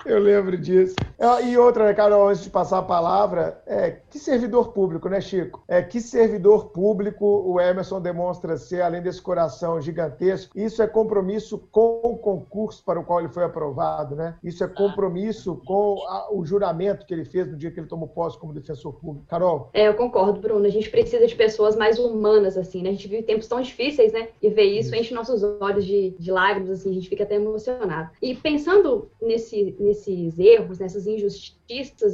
Eu lembro disso. E outra, né, Carol, antes de passar a palavra, é, que servidor público, né, Chico? É, que servidor público o Emerson demonstra ser, além desse coração gigantesco. Isso é compromisso com o concurso para o qual ele foi aprovado, né? Isso é compromisso com a- o juramento que ele fez no dia que ele tomou posse como defensor público. Carol? É, eu concordo, Bruno. A gente precisa de pessoas mais humanas, assim, né? A gente vive tempos tão difíceis, né? E ver isso enche nossos olhos de, de lágrimas, assim, a gente fica até emocionado. E pensando nesse, nesses erros, nessas injustiças,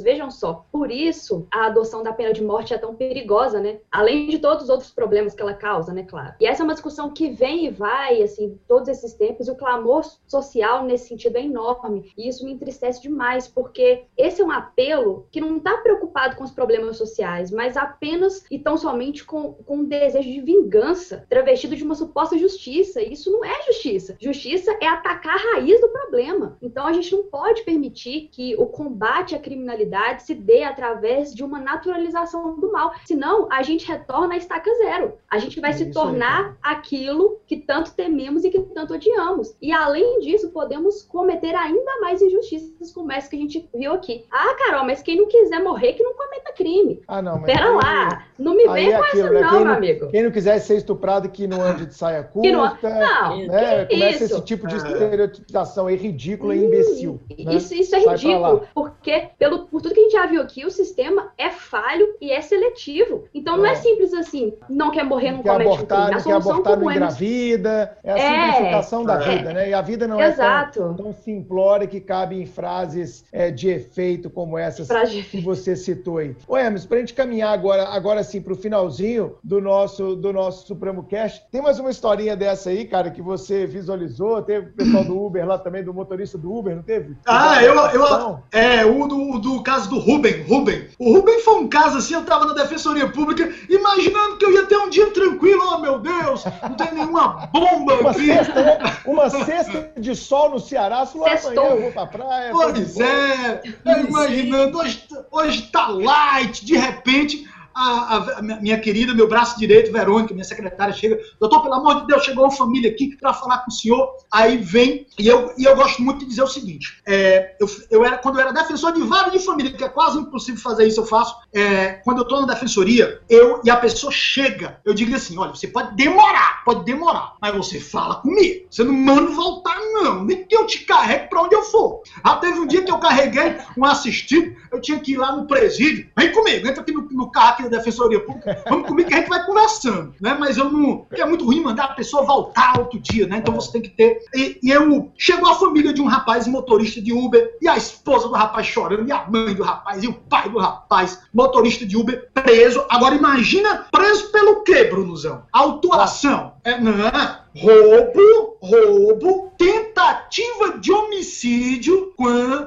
vejam só, por isso a adoção da pena de morte é tão perigosa, né? Além de todos os outros problemas que ela causa, né, claro. E essa é uma discussão que vem e vai, assim, todos esses tempos, e o clamor social nesse sentido é enorme. E isso me entristece demais, porque esse é um apelo que não está preocupado com os problemas sociais, mas apenas e tão somente com, com um desejo de vingança, travestido de uma suposta justiça. E isso não é justiça. Justiça é atacar a raiz do problema. Então a gente não pode permitir que o combate à criminalidade se dê através de uma naturalização do mal. Senão, a gente retorna à estaca zero. A gente vai É se isso aí, tornar aquilo que tanto tememos e que tanto odiamos. E além disso, podemos cometer ainda mais injustiças como essa que a gente viu aqui. Ah, Carol, mas quem não quiser morrer, que não cometa crime. Ah, não, mas. Pera aí- lá, não me vem é com aquilo, essa né? não, Quem meu não- amigo. Quem não quiser ser estuprado, que não ande de saia curta. Que não- Não, né? que Começa isso? esse tipo de É. estereotipização aí ridícula e imbecil. né? Isso, isso é Sai ridículo, porque pelo, por tudo que a gente já viu aqui, o sistema é falho e é seletivo. Então não é, É. simples assim, não quer morrer, não Não quer comete um abortar, crime. A não quer solução abortar, não como é engravida. É a É. simplificação da É. vida, né? E a vida não é Exato. tão, tão simplória que cabe em frases é, de efeito como essas Frase que você citou aí. Ô, Hermes, pra gente caminhar agora, agora sim pro finalzinho do nosso, do nosso Supremo Cast, tem mais uma historinha dessa aí, cara, que você visualizou? Teve o pessoal do Uber lá também, do motorista do Uber, não teve? Ah, eu, eu, é, o do, o do caso do Ruben, Ruben. O Ruben foi um caso assim, eu tava na Defensoria Pública, imaginando que eu ia ter um dia tranquilo, oh meu Deus, não tem nenhuma bomba Uma aqui. cesta, né? Uma cesta de sol no Ceará, se amanhã eu vou pra praia. Pois é, eu imaginando, hoje, hoje tá light, de repente, a, a- minha- querida, meu braço direito, Verônica, minha secretária, chega, doutor, pelo amor de Deus, chegou uma família aqui para falar com o senhor, aí vem, e eu, e eu gosto muito de dizer o seguinte, é, eu, eu era, quando eu era defensor de vara de família, que é quase impossível fazer isso, eu faço, é, quando eu tô na defensoria, eu, e a pessoa chega, eu digo assim, olha, você pode demorar, pode demorar, mas você fala comigo, você não manda voltar não, nem que eu te carregue para onde eu for. Ah, teve um dia que eu carreguei um assistido, eu tinha que ir lá no presídio. Vem comigo, entra aqui no, no carro aqui da Defensoria Pública, vamos comigo que a gente vai conversando, né? Mas eu não. É muito ruim mandar a pessoa voltar outro dia, né? Então você tem que ter. E, e eu. Chegou a família de um rapaz motorista de Uber, e a esposa do rapaz chorando, e a mãe do rapaz, e o pai do rapaz, motorista de Uber, preso. Agora imagina preso pelo quê, Brunozão? Autuação. É, não. Roubo, roubo, tentativa de homicídio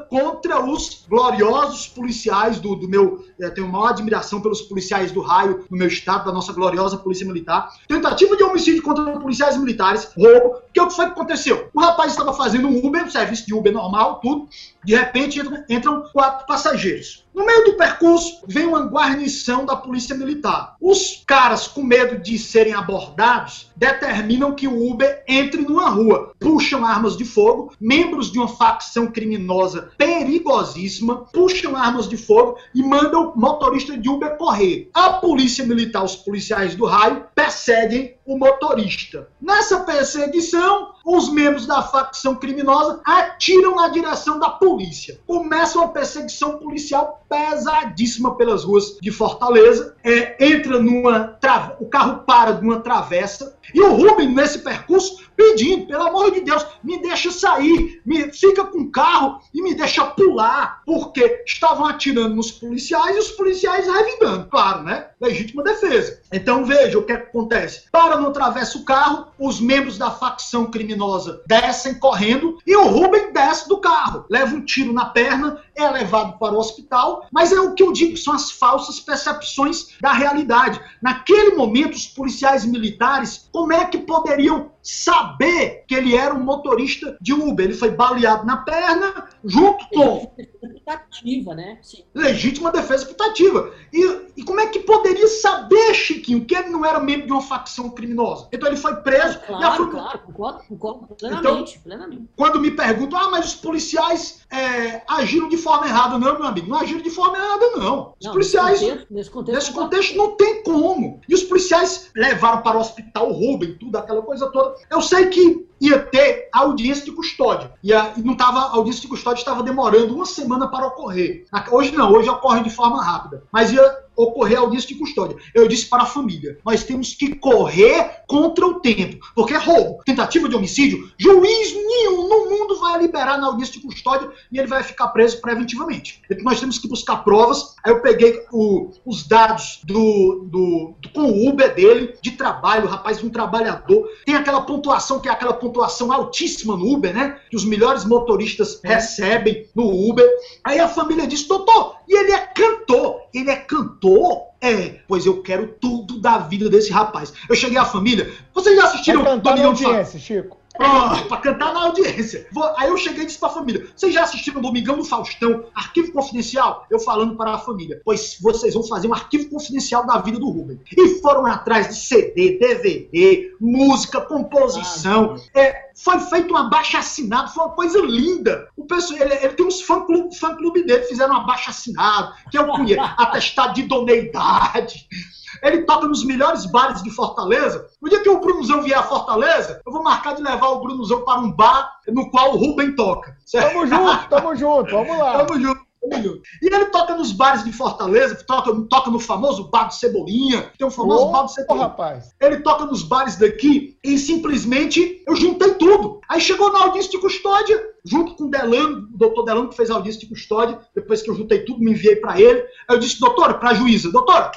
contra os gloriosos policiais do, do meu. Eu tenho maior admiração pelos policiais do raio no meu estado, da nossa gloriosa Polícia Militar. Tentativa de homicídio contra policiais militares, roubo. Que é o que foi que aconteceu? O rapaz estava fazendo um Uber, um serviço de Uber normal, tudo. De repente entram, entram quatro passageiros. No meio do percurso, vem uma guarnição da Polícia Militar. Os caras, com medo de serem abordados, determinam que o Uber entre numa rua. Puxam armas de fogo, membros de uma facção criminosa perigosíssima, puxam armas de fogo e mandam o motorista de Uber correr. A Polícia Militar, os policiais do raio, perseguem o motorista. Nessa perseguição, os membros da facção criminosa atiram na direção da polícia. Começa uma perseguição policial pesadíssima pelas ruas de Fortaleza. É, entra numa. Tra... O carro para numa travessa. E o Rubem, nesse percurso, pedindo, pelo amor de Deus, me deixa sair, me fica com o carro e me deixa pular, porque estavam atirando nos policiais e os policiais revingando, claro, né? Legítima defesa. Então veja o que, é que acontece. Para no atravessa o carro, os membros da facção criminosa descem correndo e o Rubem desce do carro, leva um tiro na perna, é levado para o hospital, mas é o que eu digo, são as falsas percepções da realidade. Naquele momento, os policiais militares, como é que poderiam saber que ele era um motorista de Uber. Ele foi baleado na perna, junto com. Putativa, né? Sim. Legítima defesa putativa. E, e como é que poderia saber, Chiquinho, que ele não era membro de uma facção criminosa? Então ele foi preso. Claro, e a... claro, concordo, concordo plenamente, então, plenamente. Quando me perguntam, ah, mas os policiais é, agiram de forma errada. Não, meu amigo, não agiram de forma errada, não. Os não, policiais. Nesse contexto, nesse contexto, nesse contexto não tem como. E os policiais levaram para o hospital o Rubem, tudo, aquela coisa toda. Eu sei que ia ter audiência de custódia. E, a, e não tava, a audiência de custódia estava demorando uma semana para ocorrer. Hoje não, hoje ocorre de forma rápida. Mas ia ocorrer audiência de custódia. Eu disse para a família: nós temos que correr contra o tempo. Porque é roubo, tentativa de homicídio, juiz nenhum no mundo vai liberar na audiência de custódia e ele vai ficar preso preventivamente. Então nós temos que buscar provas. Aí eu peguei o, os dados do, do, do, com o Uber dele, de trabalho, o rapaz, um trabalhador. Tem aquela pontuação que é aquela pontuação altíssima no Uber, né? Que os melhores motoristas recebem no Uber. Aí a família disse: doutor, e ele é cantor. Ele é cantor? É, pois eu quero tudo da vida desse rapaz. Eu cheguei à família. Vocês já assistiram Vai cantar Domingão audiência, Chico. Pra cantar na audiência. Aí eu cheguei e disse pra família: vocês já assistiram Domingão do Faustão, arquivo confidencial? Eu falando para a família: pois vocês vão fazer um arquivo confidencial da vida do Rubem. E foram atrás de CD, DVD, música, composição. Ah, é, foi feito um abaixo assinado, foi uma coisa linda. O pessoal, ele, ele tem uns fã-clube fã -clube dele, fizeram um abaixo assinado, que eu conheço, atestado de idoneidade. Ele toca nos melhores bares de Fortaleza. No dia que o Brunozão vier a Fortaleza, eu vou marcar de levar o Brunozão para um bar no qual o Rubem toca. Certo? Tamo junto, tamo junto, vamos lá. Tamo junto. E ele toca nos bares de Fortaleza, toca, toca no famoso bar do Cebolinha, tem um famoso oh, bar do Cebolinha. rapaz. Ele toca nos bares daqui e simplesmente eu juntei tudo. Aí chegou na audiência de custódia, junto com o Delano, o doutor Delano que fez a audiência de custódia, depois que eu juntei tudo, me enviei para ele. Aí eu disse, doutor, para a juíza, doutora,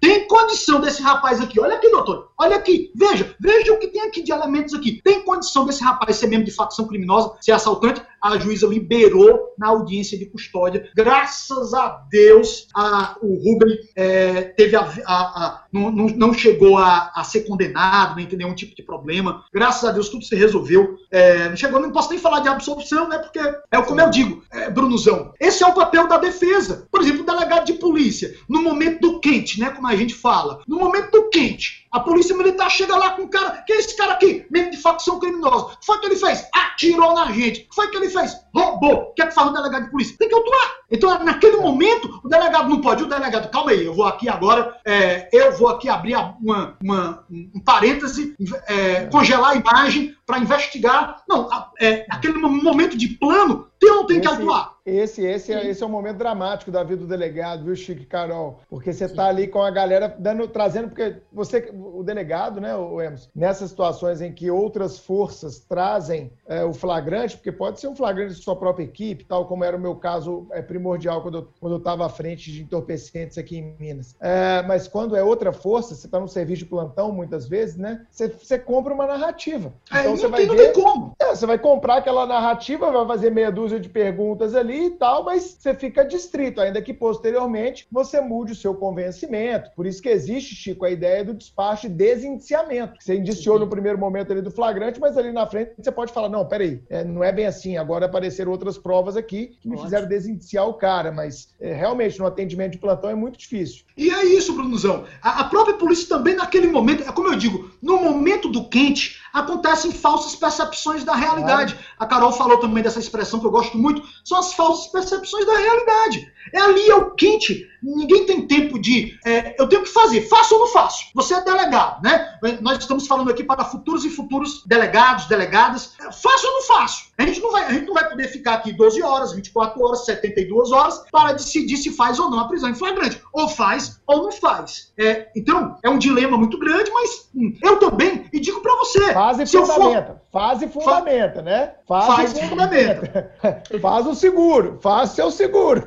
tem condição desse rapaz aqui. Olha aqui, doutor. Olha aqui. Veja. Veja o que tem aqui de elementos aqui. Tem condição desse rapaz ser membro de facção criminosa, ser assaltante? A juíza liberou na audiência de custódia. Graças a Deus, a, o Rubem é, teve a, a, não, não, chegou a, ser condenado, nem ter nenhum tipo de problema. Graças a Deus, tudo se resolveu. É, não chegou, não posso nem falar de absolvição, né? Porque é como eu digo, é, Brunozão. Esse é o papel da defesa. Por exemplo, o delegado de polícia, no momento do quente, né? Como a gente fala. No momento do quente, a polícia militar chega lá com um cara. Quem é esse cara aqui? Membro de facção criminosa. O que foi que ele fez? Atirou na gente. O que foi que ele fez? Roubou. O que é que faz o delegado de polícia? Tem que atuar. Então, naquele momento, o delegado não pode. O delegado, calma aí, eu vou aqui agora. É, eu vou aqui abrir uma, uma um parêntese, é, congelar a imagem para investigar. Não, é, aquele momento de plano, tem ou tem esse, que atuar? Esse, esse, é, esse é o momento dramático da vida do delegado, viu, Chico e Carol? Porque você está ali com a galera dando, trazendo, porque você, o delegado, né, o Emerson, nessas situações em que outras forças trazem é, o flagrante, porque pode ser um flagrante de sua própria equipe, tal como era o meu caso é, primordial quando eu, quando eu estava à frente de entorpecentes aqui em Minas. É, mas quando é outra força, você está no serviço de plantão muitas vezes, né? Você, você compra uma narrativa. É, então, você não vai tem, ver. Não tem como. É, você vai comprar aquela narrativa, vai fazer meia dúzia de perguntas ali e tal, mas você fica distrito, ainda que posteriormente você mude o seu convencimento. Por isso que existe, Chico, a ideia do despacho de desindiciamento. Você indiciou no primeiro momento ali do flagrante, mas ali na frente você pode falar: não, peraí, é, não é bem assim. Agora apareceram outras provas aqui que me Ótimo. fizeram desindiciar o cara, mas é, realmente no atendimento de plantão é muito difícil. E é isso, Brunozão. A, a própria polícia também, naquele momento, é como eu digo, no momento do quente, acontecem falsas percepções da realidade. A Carol falou também dessa expressão que eu gosto muito, são as falsas percepções da realidade. É ali, é o quente. Ninguém tem tempo de. É, eu tenho que fazer, faço ou não faço? Você é delegado, né? Nós estamos falando aqui para futuros e futuros delegados, delegadas. Faço ou não faço? A gente não vai, a gente não vai poder ficar aqui 12 horas, 24 horas, 72 horas para decidir se faz ou não a prisão em flagrante. Ou faz ou não faz. É, então, é um dilema muito grande, mas hum, eu também, e digo para você. Faz e fundamenta. For... Faz e fundamenta, fa... né? Faz, faz e fundamenta. faz o seguro, faz seu seguro.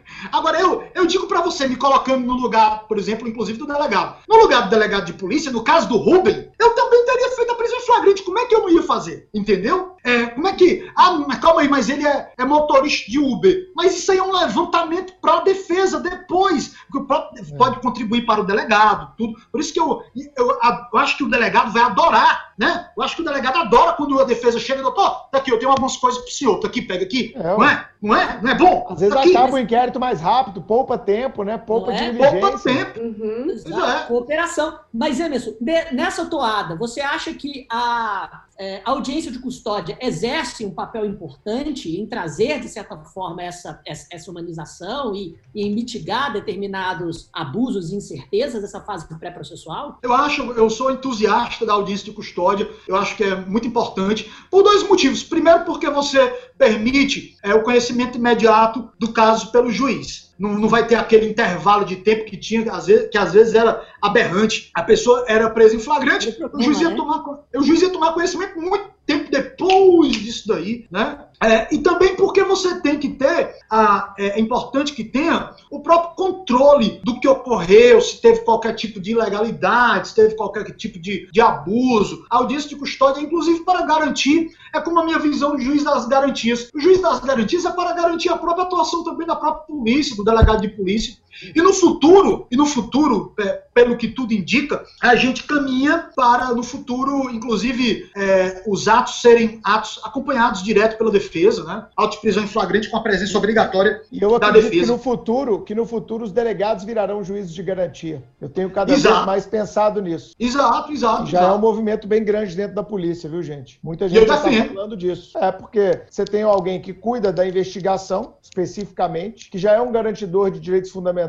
Agora, eu, eu digo para você, me colocando no lugar, por exemplo, inclusive do delegado. No lugar do delegado de polícia, no caso do Ruben, eu também teria feito a prisão em flagrante. Como é que eu não ia fazer? Entendeu? É, como é que. Ah, calma aí, mas ele é, é motorista de Uber. Mas isso aí é um levantamento para a defesa depois. É. Pode contribuir para o delegado, tudo. Por isso que eu, eu, eu, acho que o delegado vai adorar, né? Eu acho que o delegado adora quando a defesa chega, doutor, tá aqui, eu tenho algumas coisas pro senhor, tá aqui, pega aqui. É, não é? Não é? Não é bom? Às vezes tá acaba o inquérito mais rápido, poupa tempo, né? Poupa é? diligência. Poupa tempo. Uhum. É. Cooperação. Mas, Emerson, nessa toada, você acha que a é, a audiência de custódia exerce um papel importante em trazer, de certa forma, essa, essa humanização e, e em mitigar determinados abusos e incertezas dessa fase pré-processual? Eu acho, eu sou entusiasta da audiência de custódia, eu acho que é muito importante, por dois motivos. Primeiro, porque você permite é, o conhecimento imediato do caso pelo juiz não, não vai ter aquele intervalo de tempo que tinha, que às, vezes, que às vezes era aberrante. A pessoa era presa em flagrante, o juiz ia tomar, o juiz ia tomar conhecimento muito tempo depois disso daí, né? É, e também porque você tem que ter, a, é, é, importante que tenha o próprio controle do que ocorreu, se teve qualquer tipo de ilegalidade, se teve qualquer tipo de, de abuso. Audiência de custódia, inclusive para garantir, é como a minha visão do juiz das garantias. O juiz das garantias é para garantir a própria atuação também da própria polícia, do delegado de polícia. E no futuro, e no futuro, é, pelo que tudo indica, a gente caminha para, no futuro, inclusive, é, os atos serem atos acompanhados direto pela defesa, né? Auto de prisão em flagrante com a presença obrigatória e eu da defesa. Que no futuro, que no futuro os delegados virarão juízes de garantia. Eu tenho cada exato. vez mais pensado nisso. Exato, exato. Já exato. é um movimento bem grande dentro da polícia, viu, gente? Muita gente está falando disso. É porque você tem alguém que cuida da investigação, especificamente, que já é um garantidor de direitos fundamentais,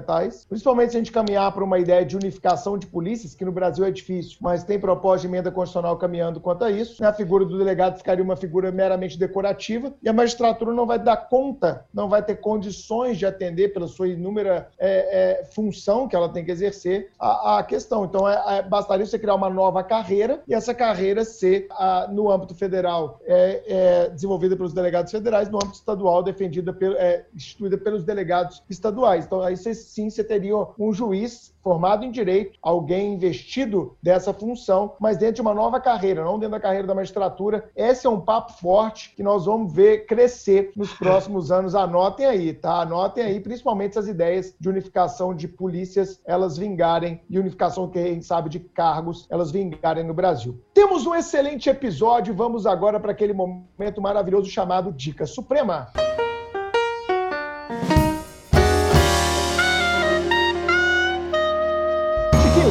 principalmente se a gente caminhar para uma ideia de unificação de polícias, que no Brasil é difícil, mas tem proposta de emenda constitucional caminhando quanto a isso. A figura do delegado ficaria uma figura meramente decorativa e a magistratura não vai dar conta, não vai ter condições de atender pela sua inúmera é, é, função que ela tem que exercer a, a questão. Então, é, é bastaria você criar uma nova carreira e essa carreira ser, a, no âmbito federal, é, é, desenvolvida pelos delegados federais, no âmbito estadual, defendida pelo, instituída pelos delegados estaduais. Então, aí você, sim você teria um juiz formado em direito, alguém investido dessa função, mas dentro de uma nova carreira, não dentro da carreira da magistratura. Esse é um papo forte que nós vamos ver crescer nos próximos anos. Anotem aí, tá? Anotem aí, principalmente essas ideias de unificação de polícias, elas vingarem, e unificação, quem sabe, de cargos, elas vingarem no Brasil. Temos um excelente episódio, vamos agora para aquele momento maravilhoso chamado Dica Suprema.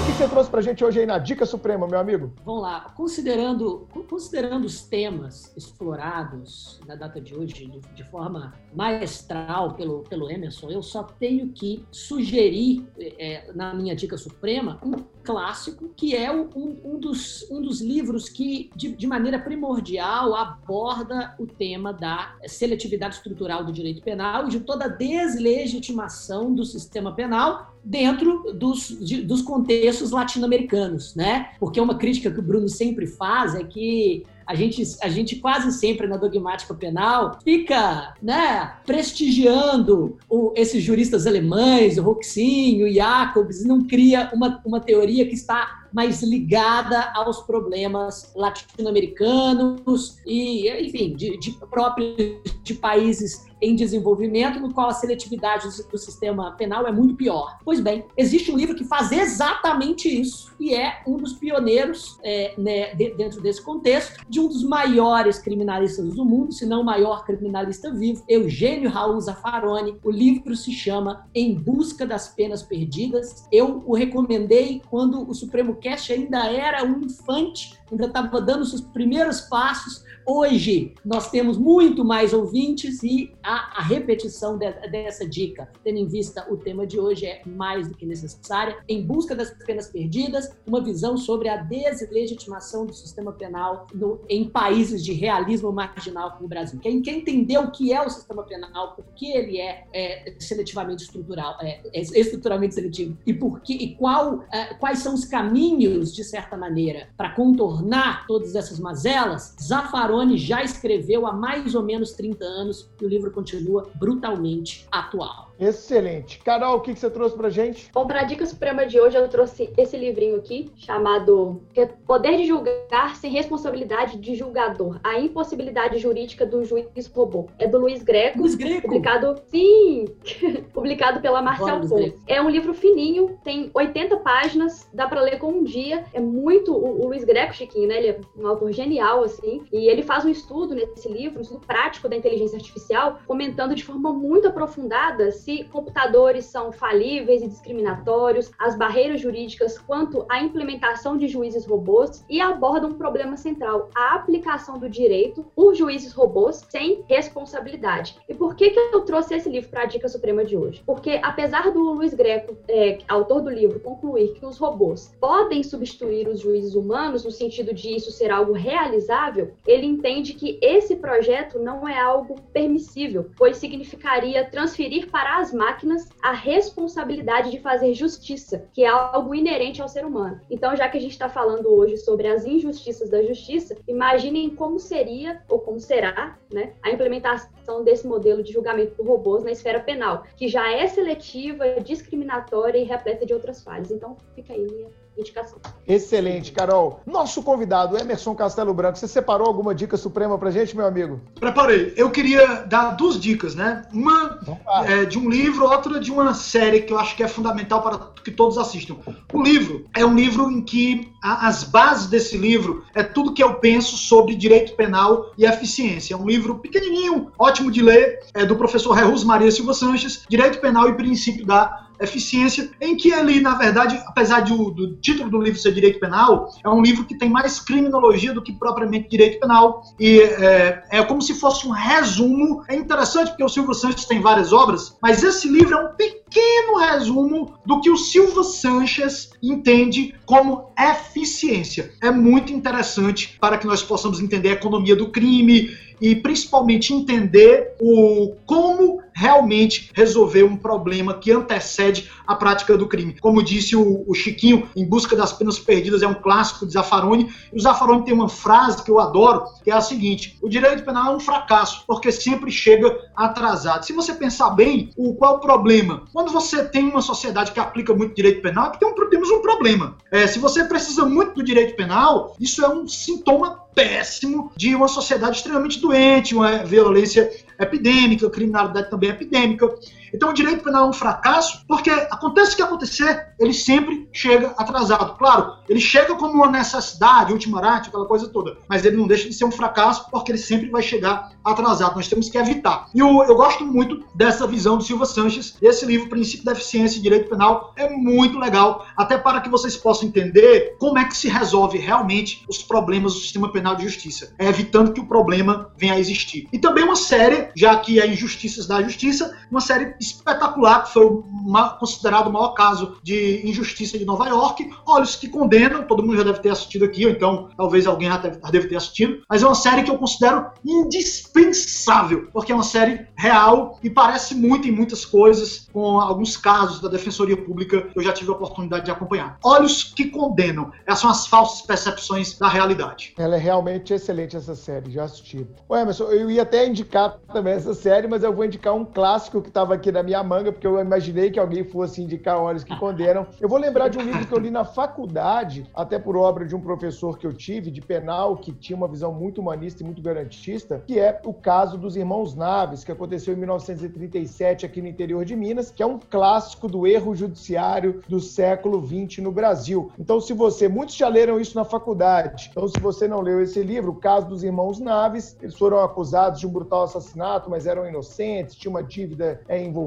O que você trouxe para a gente hoje aí na Dica Suprema, meu amigo? Vamos lá. Considerando, considerando os temas explorados na data de hoje de, de, forma maestral pelo, pelo Emerson, eu só tenho que sugerir é, na minha Dica Suprema um clássico que é um, um, dos, um dos livros que, de, de maneira primordial, aborda o tema da seletividade estrutural do direito penal e de toda a deslegitimação do sistema penal dentro dos, de, dos contextos latino-americanos, né? Porque uma crítica que o Bruno sempre faz é que a gente, a gente quase sempre na dogmática penal fica né, prestigiando o, esses juristas alemães, o Roxinho, o Jacobs, e não cria uma, uma teoria que está mais ligada aos problemas latino-americanos e, enfim, de, de próprios de países em desenvolvimento, no qual a seletividade do sistema penal é muito pior. Pois bem, existe um livro que faz exatamente isso e é um dos pioneiros é, né, dentro desse contexto de um dos maiores criminalistas do mundo, se não o maior criminalista vivo, Eugênio Raul Zaffaroni. O livro se chama Em Busca das Penas Perdidas. Eu o recomendei quando o Supremo Cast ainda era um infante, ainda estava dando seus primeiros passos Hoje nós temos muito mais ouvintes e a, a repetição de, dessa dica, tendo em vista o tema de hoje, é mais do que necessária. Em busca das penas perdidas, uma visão sobre a deslegitimação do sistema penal no, em países de realismo marginal como o Brasil. Quem, quem entendeu o que é o sistema penal, por que ele é, é seletivamente estrutural, é, é, estruturalmente seletivo e por que, e qual, é, quais são os caminhos, de certa maneira, para contornar todas essas mazelas, Zaffaroni já escreveu há mais ou menos 30 anos e o livro continua brutalmente atual. Excelente. Carol, o que você trouxe pra gente? Bom, para a Dica Suprema de hoje, eu trouxe esse livrinho aqui, chamado Poder de Julgar sem Responsabilidade de Julgador. A impossibilidade jurídica do juiz robô. É do Luiz Greco. Luiz Greco? Publicado, sim, publicado pela Marcel Ponce. É um livro fininho, tem 80 páginas, dá para ler com um dia. É muito... O, o Luiz Greco, Chiquinho, né? Ele é um autor genial, assim. E ele faz um estudo nesse livro, um estudo prático da inteligência artificial, comentando de forma muito aprofundada se se computadores são falíveis e discriminatórios, as barreiras jurídicas quanto à implementação de juízes robôs e aborda um problema central, a aplicação do direito por juízes robôs sem responsabilidade. E por que, que eu trouxe esse livro para a Dica Suprema de hoje? Porque apesar do Luiz Greco, é, autor do livro, concluir que os robôs podem substituir os juízes humanos no sentido de isso ser algo realizável, ele entende que esse projeto não é algo permissível, pois significaria transferir para as máquinas a responsabilidade de fazer justiça, que é algo inerente ao ser humano. Então, já que a gente está falando hoje sobre as injustiças da justiça, imaginem como seria ou como será né, a implementação desse modelo de julgamento por robôs na esfera penal, que já é seletiva, discriminatória e repleta de outras falhas. Então, fica aí minha indicação. Excelente, Carol. Nosso convidado, Emerson Castelo Branco, você separou alguma dica suprema pra gente, meu amigo? Preparei. Eu queria dar duas dicas, né? Uma é, de um livro, outra de uma série que eu acho que é fundamental para que todos assistam. O livro é um livro em que a, as bases desse livro é tudo que eu penso sobre direito penal e eficiência. É um livro pequenininho, ótimo de ler, é do professor Reus Maria Silva Sanches, Direito Penal e Princípio da eficiência, em que ele, na verdade, apesar de, do título do livro ser Direito Penal, é um livro que tem mais criminologia do que propriamente direito penal. E é, é como se fosse um resumo. É interessante porque o Silvio Sanches tem várias obras, mas esse livro é um pequeno resumo do que o Silva Sanches entende como eficiência. É muito interessante para que nós possamos entender a economia do crime e principalmente entender o como realmente resolver um problema que antecede a prática do crime. Como disse o, o Chiquinho, Em Busca das Penas Perdidas é um clássico de Zaffaroni, e o Zaffaroni tem uma frase que eu adoro, que é a seguinte: o direito penal é um fracasso, porque sempre chega atrasado. Se você pensar bem, o, qual é o problema? Quando você tem uma sociedade que aplica muito direito penal, é porque temos um problema. É, se você precisa muito do direito penal, isso é um sintoma péssimo de uma sociedade extremamente doente, uma violência epidêmica, criminalidade também epidêmica. Então, o direito penal é um fracasso porque acontece o que acontecer, ele sempre chega atrasado. Claro, ele chega como uma necessidade, ultimarante, aquela coisa toda, mas ele não deixa de ser um fracasso porque ele sempre vai chegar atrasado. Nós temos que evitar. E eu, eu gosto muito dessa visão do Silva Sanches. Esse livro, Princípio da Eficiência e Direito Penal, é muito legal, até para que vocês possam entender como é que se resolve realmente os problemas do sistema penal de justiça, é evitando que o problema venha a existir. E também uma série, já que é Injustiças da Justiça, uma série espetacular, que foi uma, considerado o maior caso de injustiça de Nova York. Olhos que condenam, todo mundo já deve ter assistido aqui, ou então talvez alguém já deve, ter assistido, mas é uma série que eu considero indispensável, porque é uma série real e parece muito em muitas coisas com alguns casos da Defensoria Pública que eu já tive a oportunidade de acompanhar. Olhos que condenam, essas são as falsas percepções da realidade. Ela é realmente excelente essa série, já assisti. Ô Emerson, eu ia até indicar também essa série, mas eu vou indicar um clássico que estava aqui aqui na minha manga, porque eu imaginei que alguém fosse indicar Olhos que Condenam. Eu vou lembrar de um livro que eu li na faculdade, até por obra de um professor que eu tive, de penal, que tinha uma visão muito humanista e muito garantista, que é o caso dos irmãos Naves, que aconteceu em 1937 aqui no interior de Minas, que é um clássico do erro judiciário do século XX no Brasil. Então, se você, muitos já leram isso na faculdade, então se você não leu esse livro, o caso dos irmãos Naves, eles foram acusados de um brutal assassinato, mas eram inocentes, tinha uma dívida é, envolvida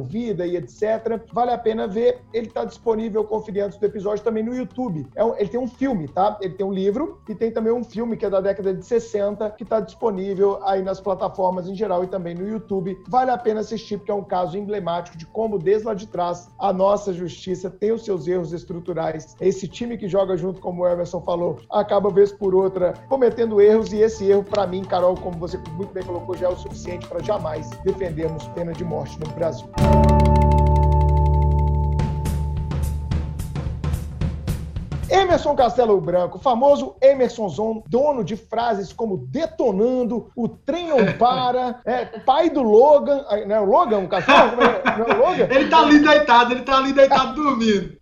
e etc. Vale a pena ver, ele está disponível, conferir antes do episódio, também no YouTube. É um, ele tem um filme, tá? Ele tem um livro e tem também um filme que é da década de 60, que está disponível aí nas plataformas em geral e também no YouTube. Vale a pena assistir, porque é um caso emblemático de como, desde lá de trás, a nossa justiça tem os seus erros estruturais. Esse time que joga junto, como o Emerson falou, acaba, vez por outra, cometendo erros, e esse erro, para mim, Carol, como você muito bem colocou, já é o suficiente para jamais defendermos pena de morte no Brasil. Emerson Castelo Branco, famoso Emerson Zon, dono de frases como detonando, o trem não para, é, pai do Logan, não é o Logan, o cachorro? É? Não é o Logan? Ele tá ali deitado, ele tá ali deitado dormindo.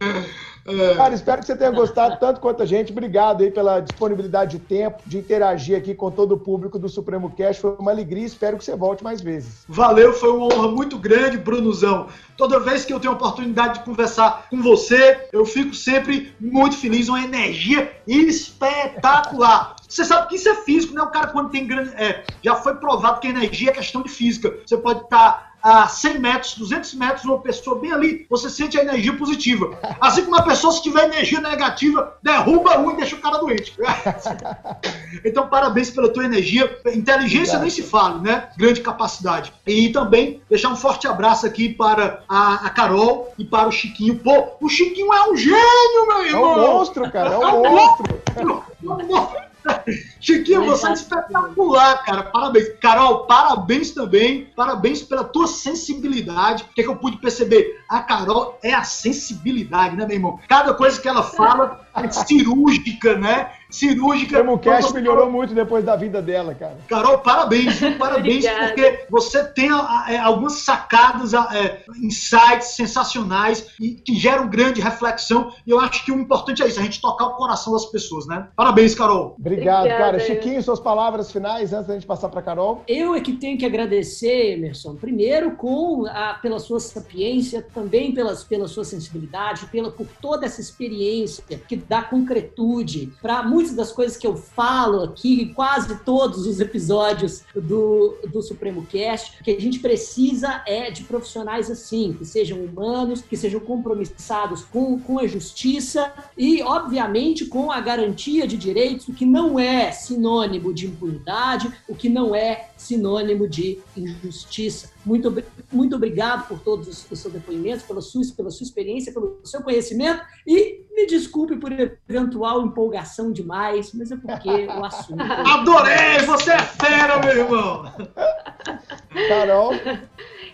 É. Cara, espero que você tenha gostado tanto quanto a gente. Obrigado aí pela disponibilidade de tempo, de interagir aqui com todo o público do Supremo Cash. Foi uma alegria, espero que você volte mais vezes. Valeu, foi uma honra muito grande, Brunozão. Toda vez que eu tenho a oportunidade de conversar com você, eu fico sempre muito feliz, uma energia espetacular. Você sabe que isso é físico, né? O cara, quando tem grande. É, já foi provado que a energia é questão de física. Você pode estar. Tá a 100 metros, 200 metros, uma pessoa bem ali, você sente a energia positiva. Assim como uma pessoa, se tiver energia negativa, derruba um e deixa o cara doente. então, parabéns pela tua energia. Inteligência Obrigado. nem se fala, né? Grande capacidade. E também deixar um forte abraço aqui para a, a Carol e para o Chiquinho. Pô, o Chiquinho é um gênio, meu irmão! É um monstro, cara, é um, é monstro. É um monstro. Chiquinho, você é espetacular, cara. Parabéns. Carol, parabéns também. Parabéns pela tua sensibilidade. O que, é que eu pude perceber? A Carol é a sensibilidade, né, meu irmão? Cada coisa que ela fala é cirúrgica, né? Cirúrgica. O Cash melhorou muito depois da vida dela, cara. Carol, parabéns, parabéns, porque você tem é, algumas sacadas, é, insights sensacionais e que geram grande reflexão. E eu acho que o importante é isso, a gente tocar o coração das pessoas, né? Parabéns, Carol. Obrigado, Obrigada. cara. Chiquinho, suas palavras finais antes da gente passar para Carol. Eu é que tenho que agradecer, Emerson. Primeiro, com a, pela sua sapiência, também pelas, pela sua sensibilidade, pela, por toda essa experiência que dá concretude para muitas das coisas que eu falo aqui, em quase todos os episódios do, do Supremo Cast, que a gente precisa é de profissionais assim, que sejam humanos, que sejam compromissados com, com a justiça e, obviamente, com a garantia de direitos, o que não é sinônimo de impunidade, o que não é sinônimo de injustiça. Muito, muito obrigado por todos os, os seus depoimentos, pela sua, pela sua experiência, pelo seu conhecimento e me desculpe por eventual empolgação demais, mas é porque o assunto. Adorei! Você é fera, meu irmão! Carol.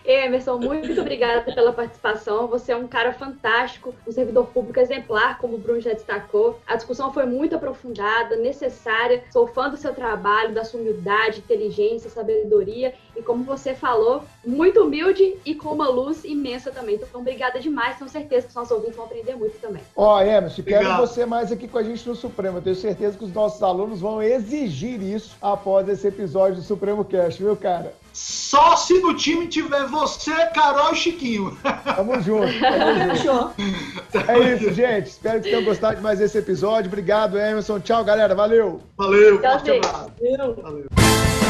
Emerson, muito obrigada pela participação. Você é um cara fantástico, um servidor público exemplar, como o Bruno já destacou. A discussão foi muito aprofundada, necessária. Sou fã do seu trabalho, da sua humildade, inteligência, sabedoria e, como você falou, muito humilde e com uma luz imensa também. Então, obrigada demais. Tenho certeza que os nossos ouvintes vão aprender muito também. Ó, oh, Emerson, quero você mais aqui com a gente no Supremo. Eu tenho certeza que os nossos alunos vão exigir isso após esse episódio do Supremo Cast, viu, cara? Só se no time tiver você, Carol e Chiquinho. Tamo junto. Tamo junto. É isso, gente. Espero que tenham gostado de mais esse episódio. Obrigado, Emerson. Tchau, galera. Valeu. Valeu. Tchau, Valeu.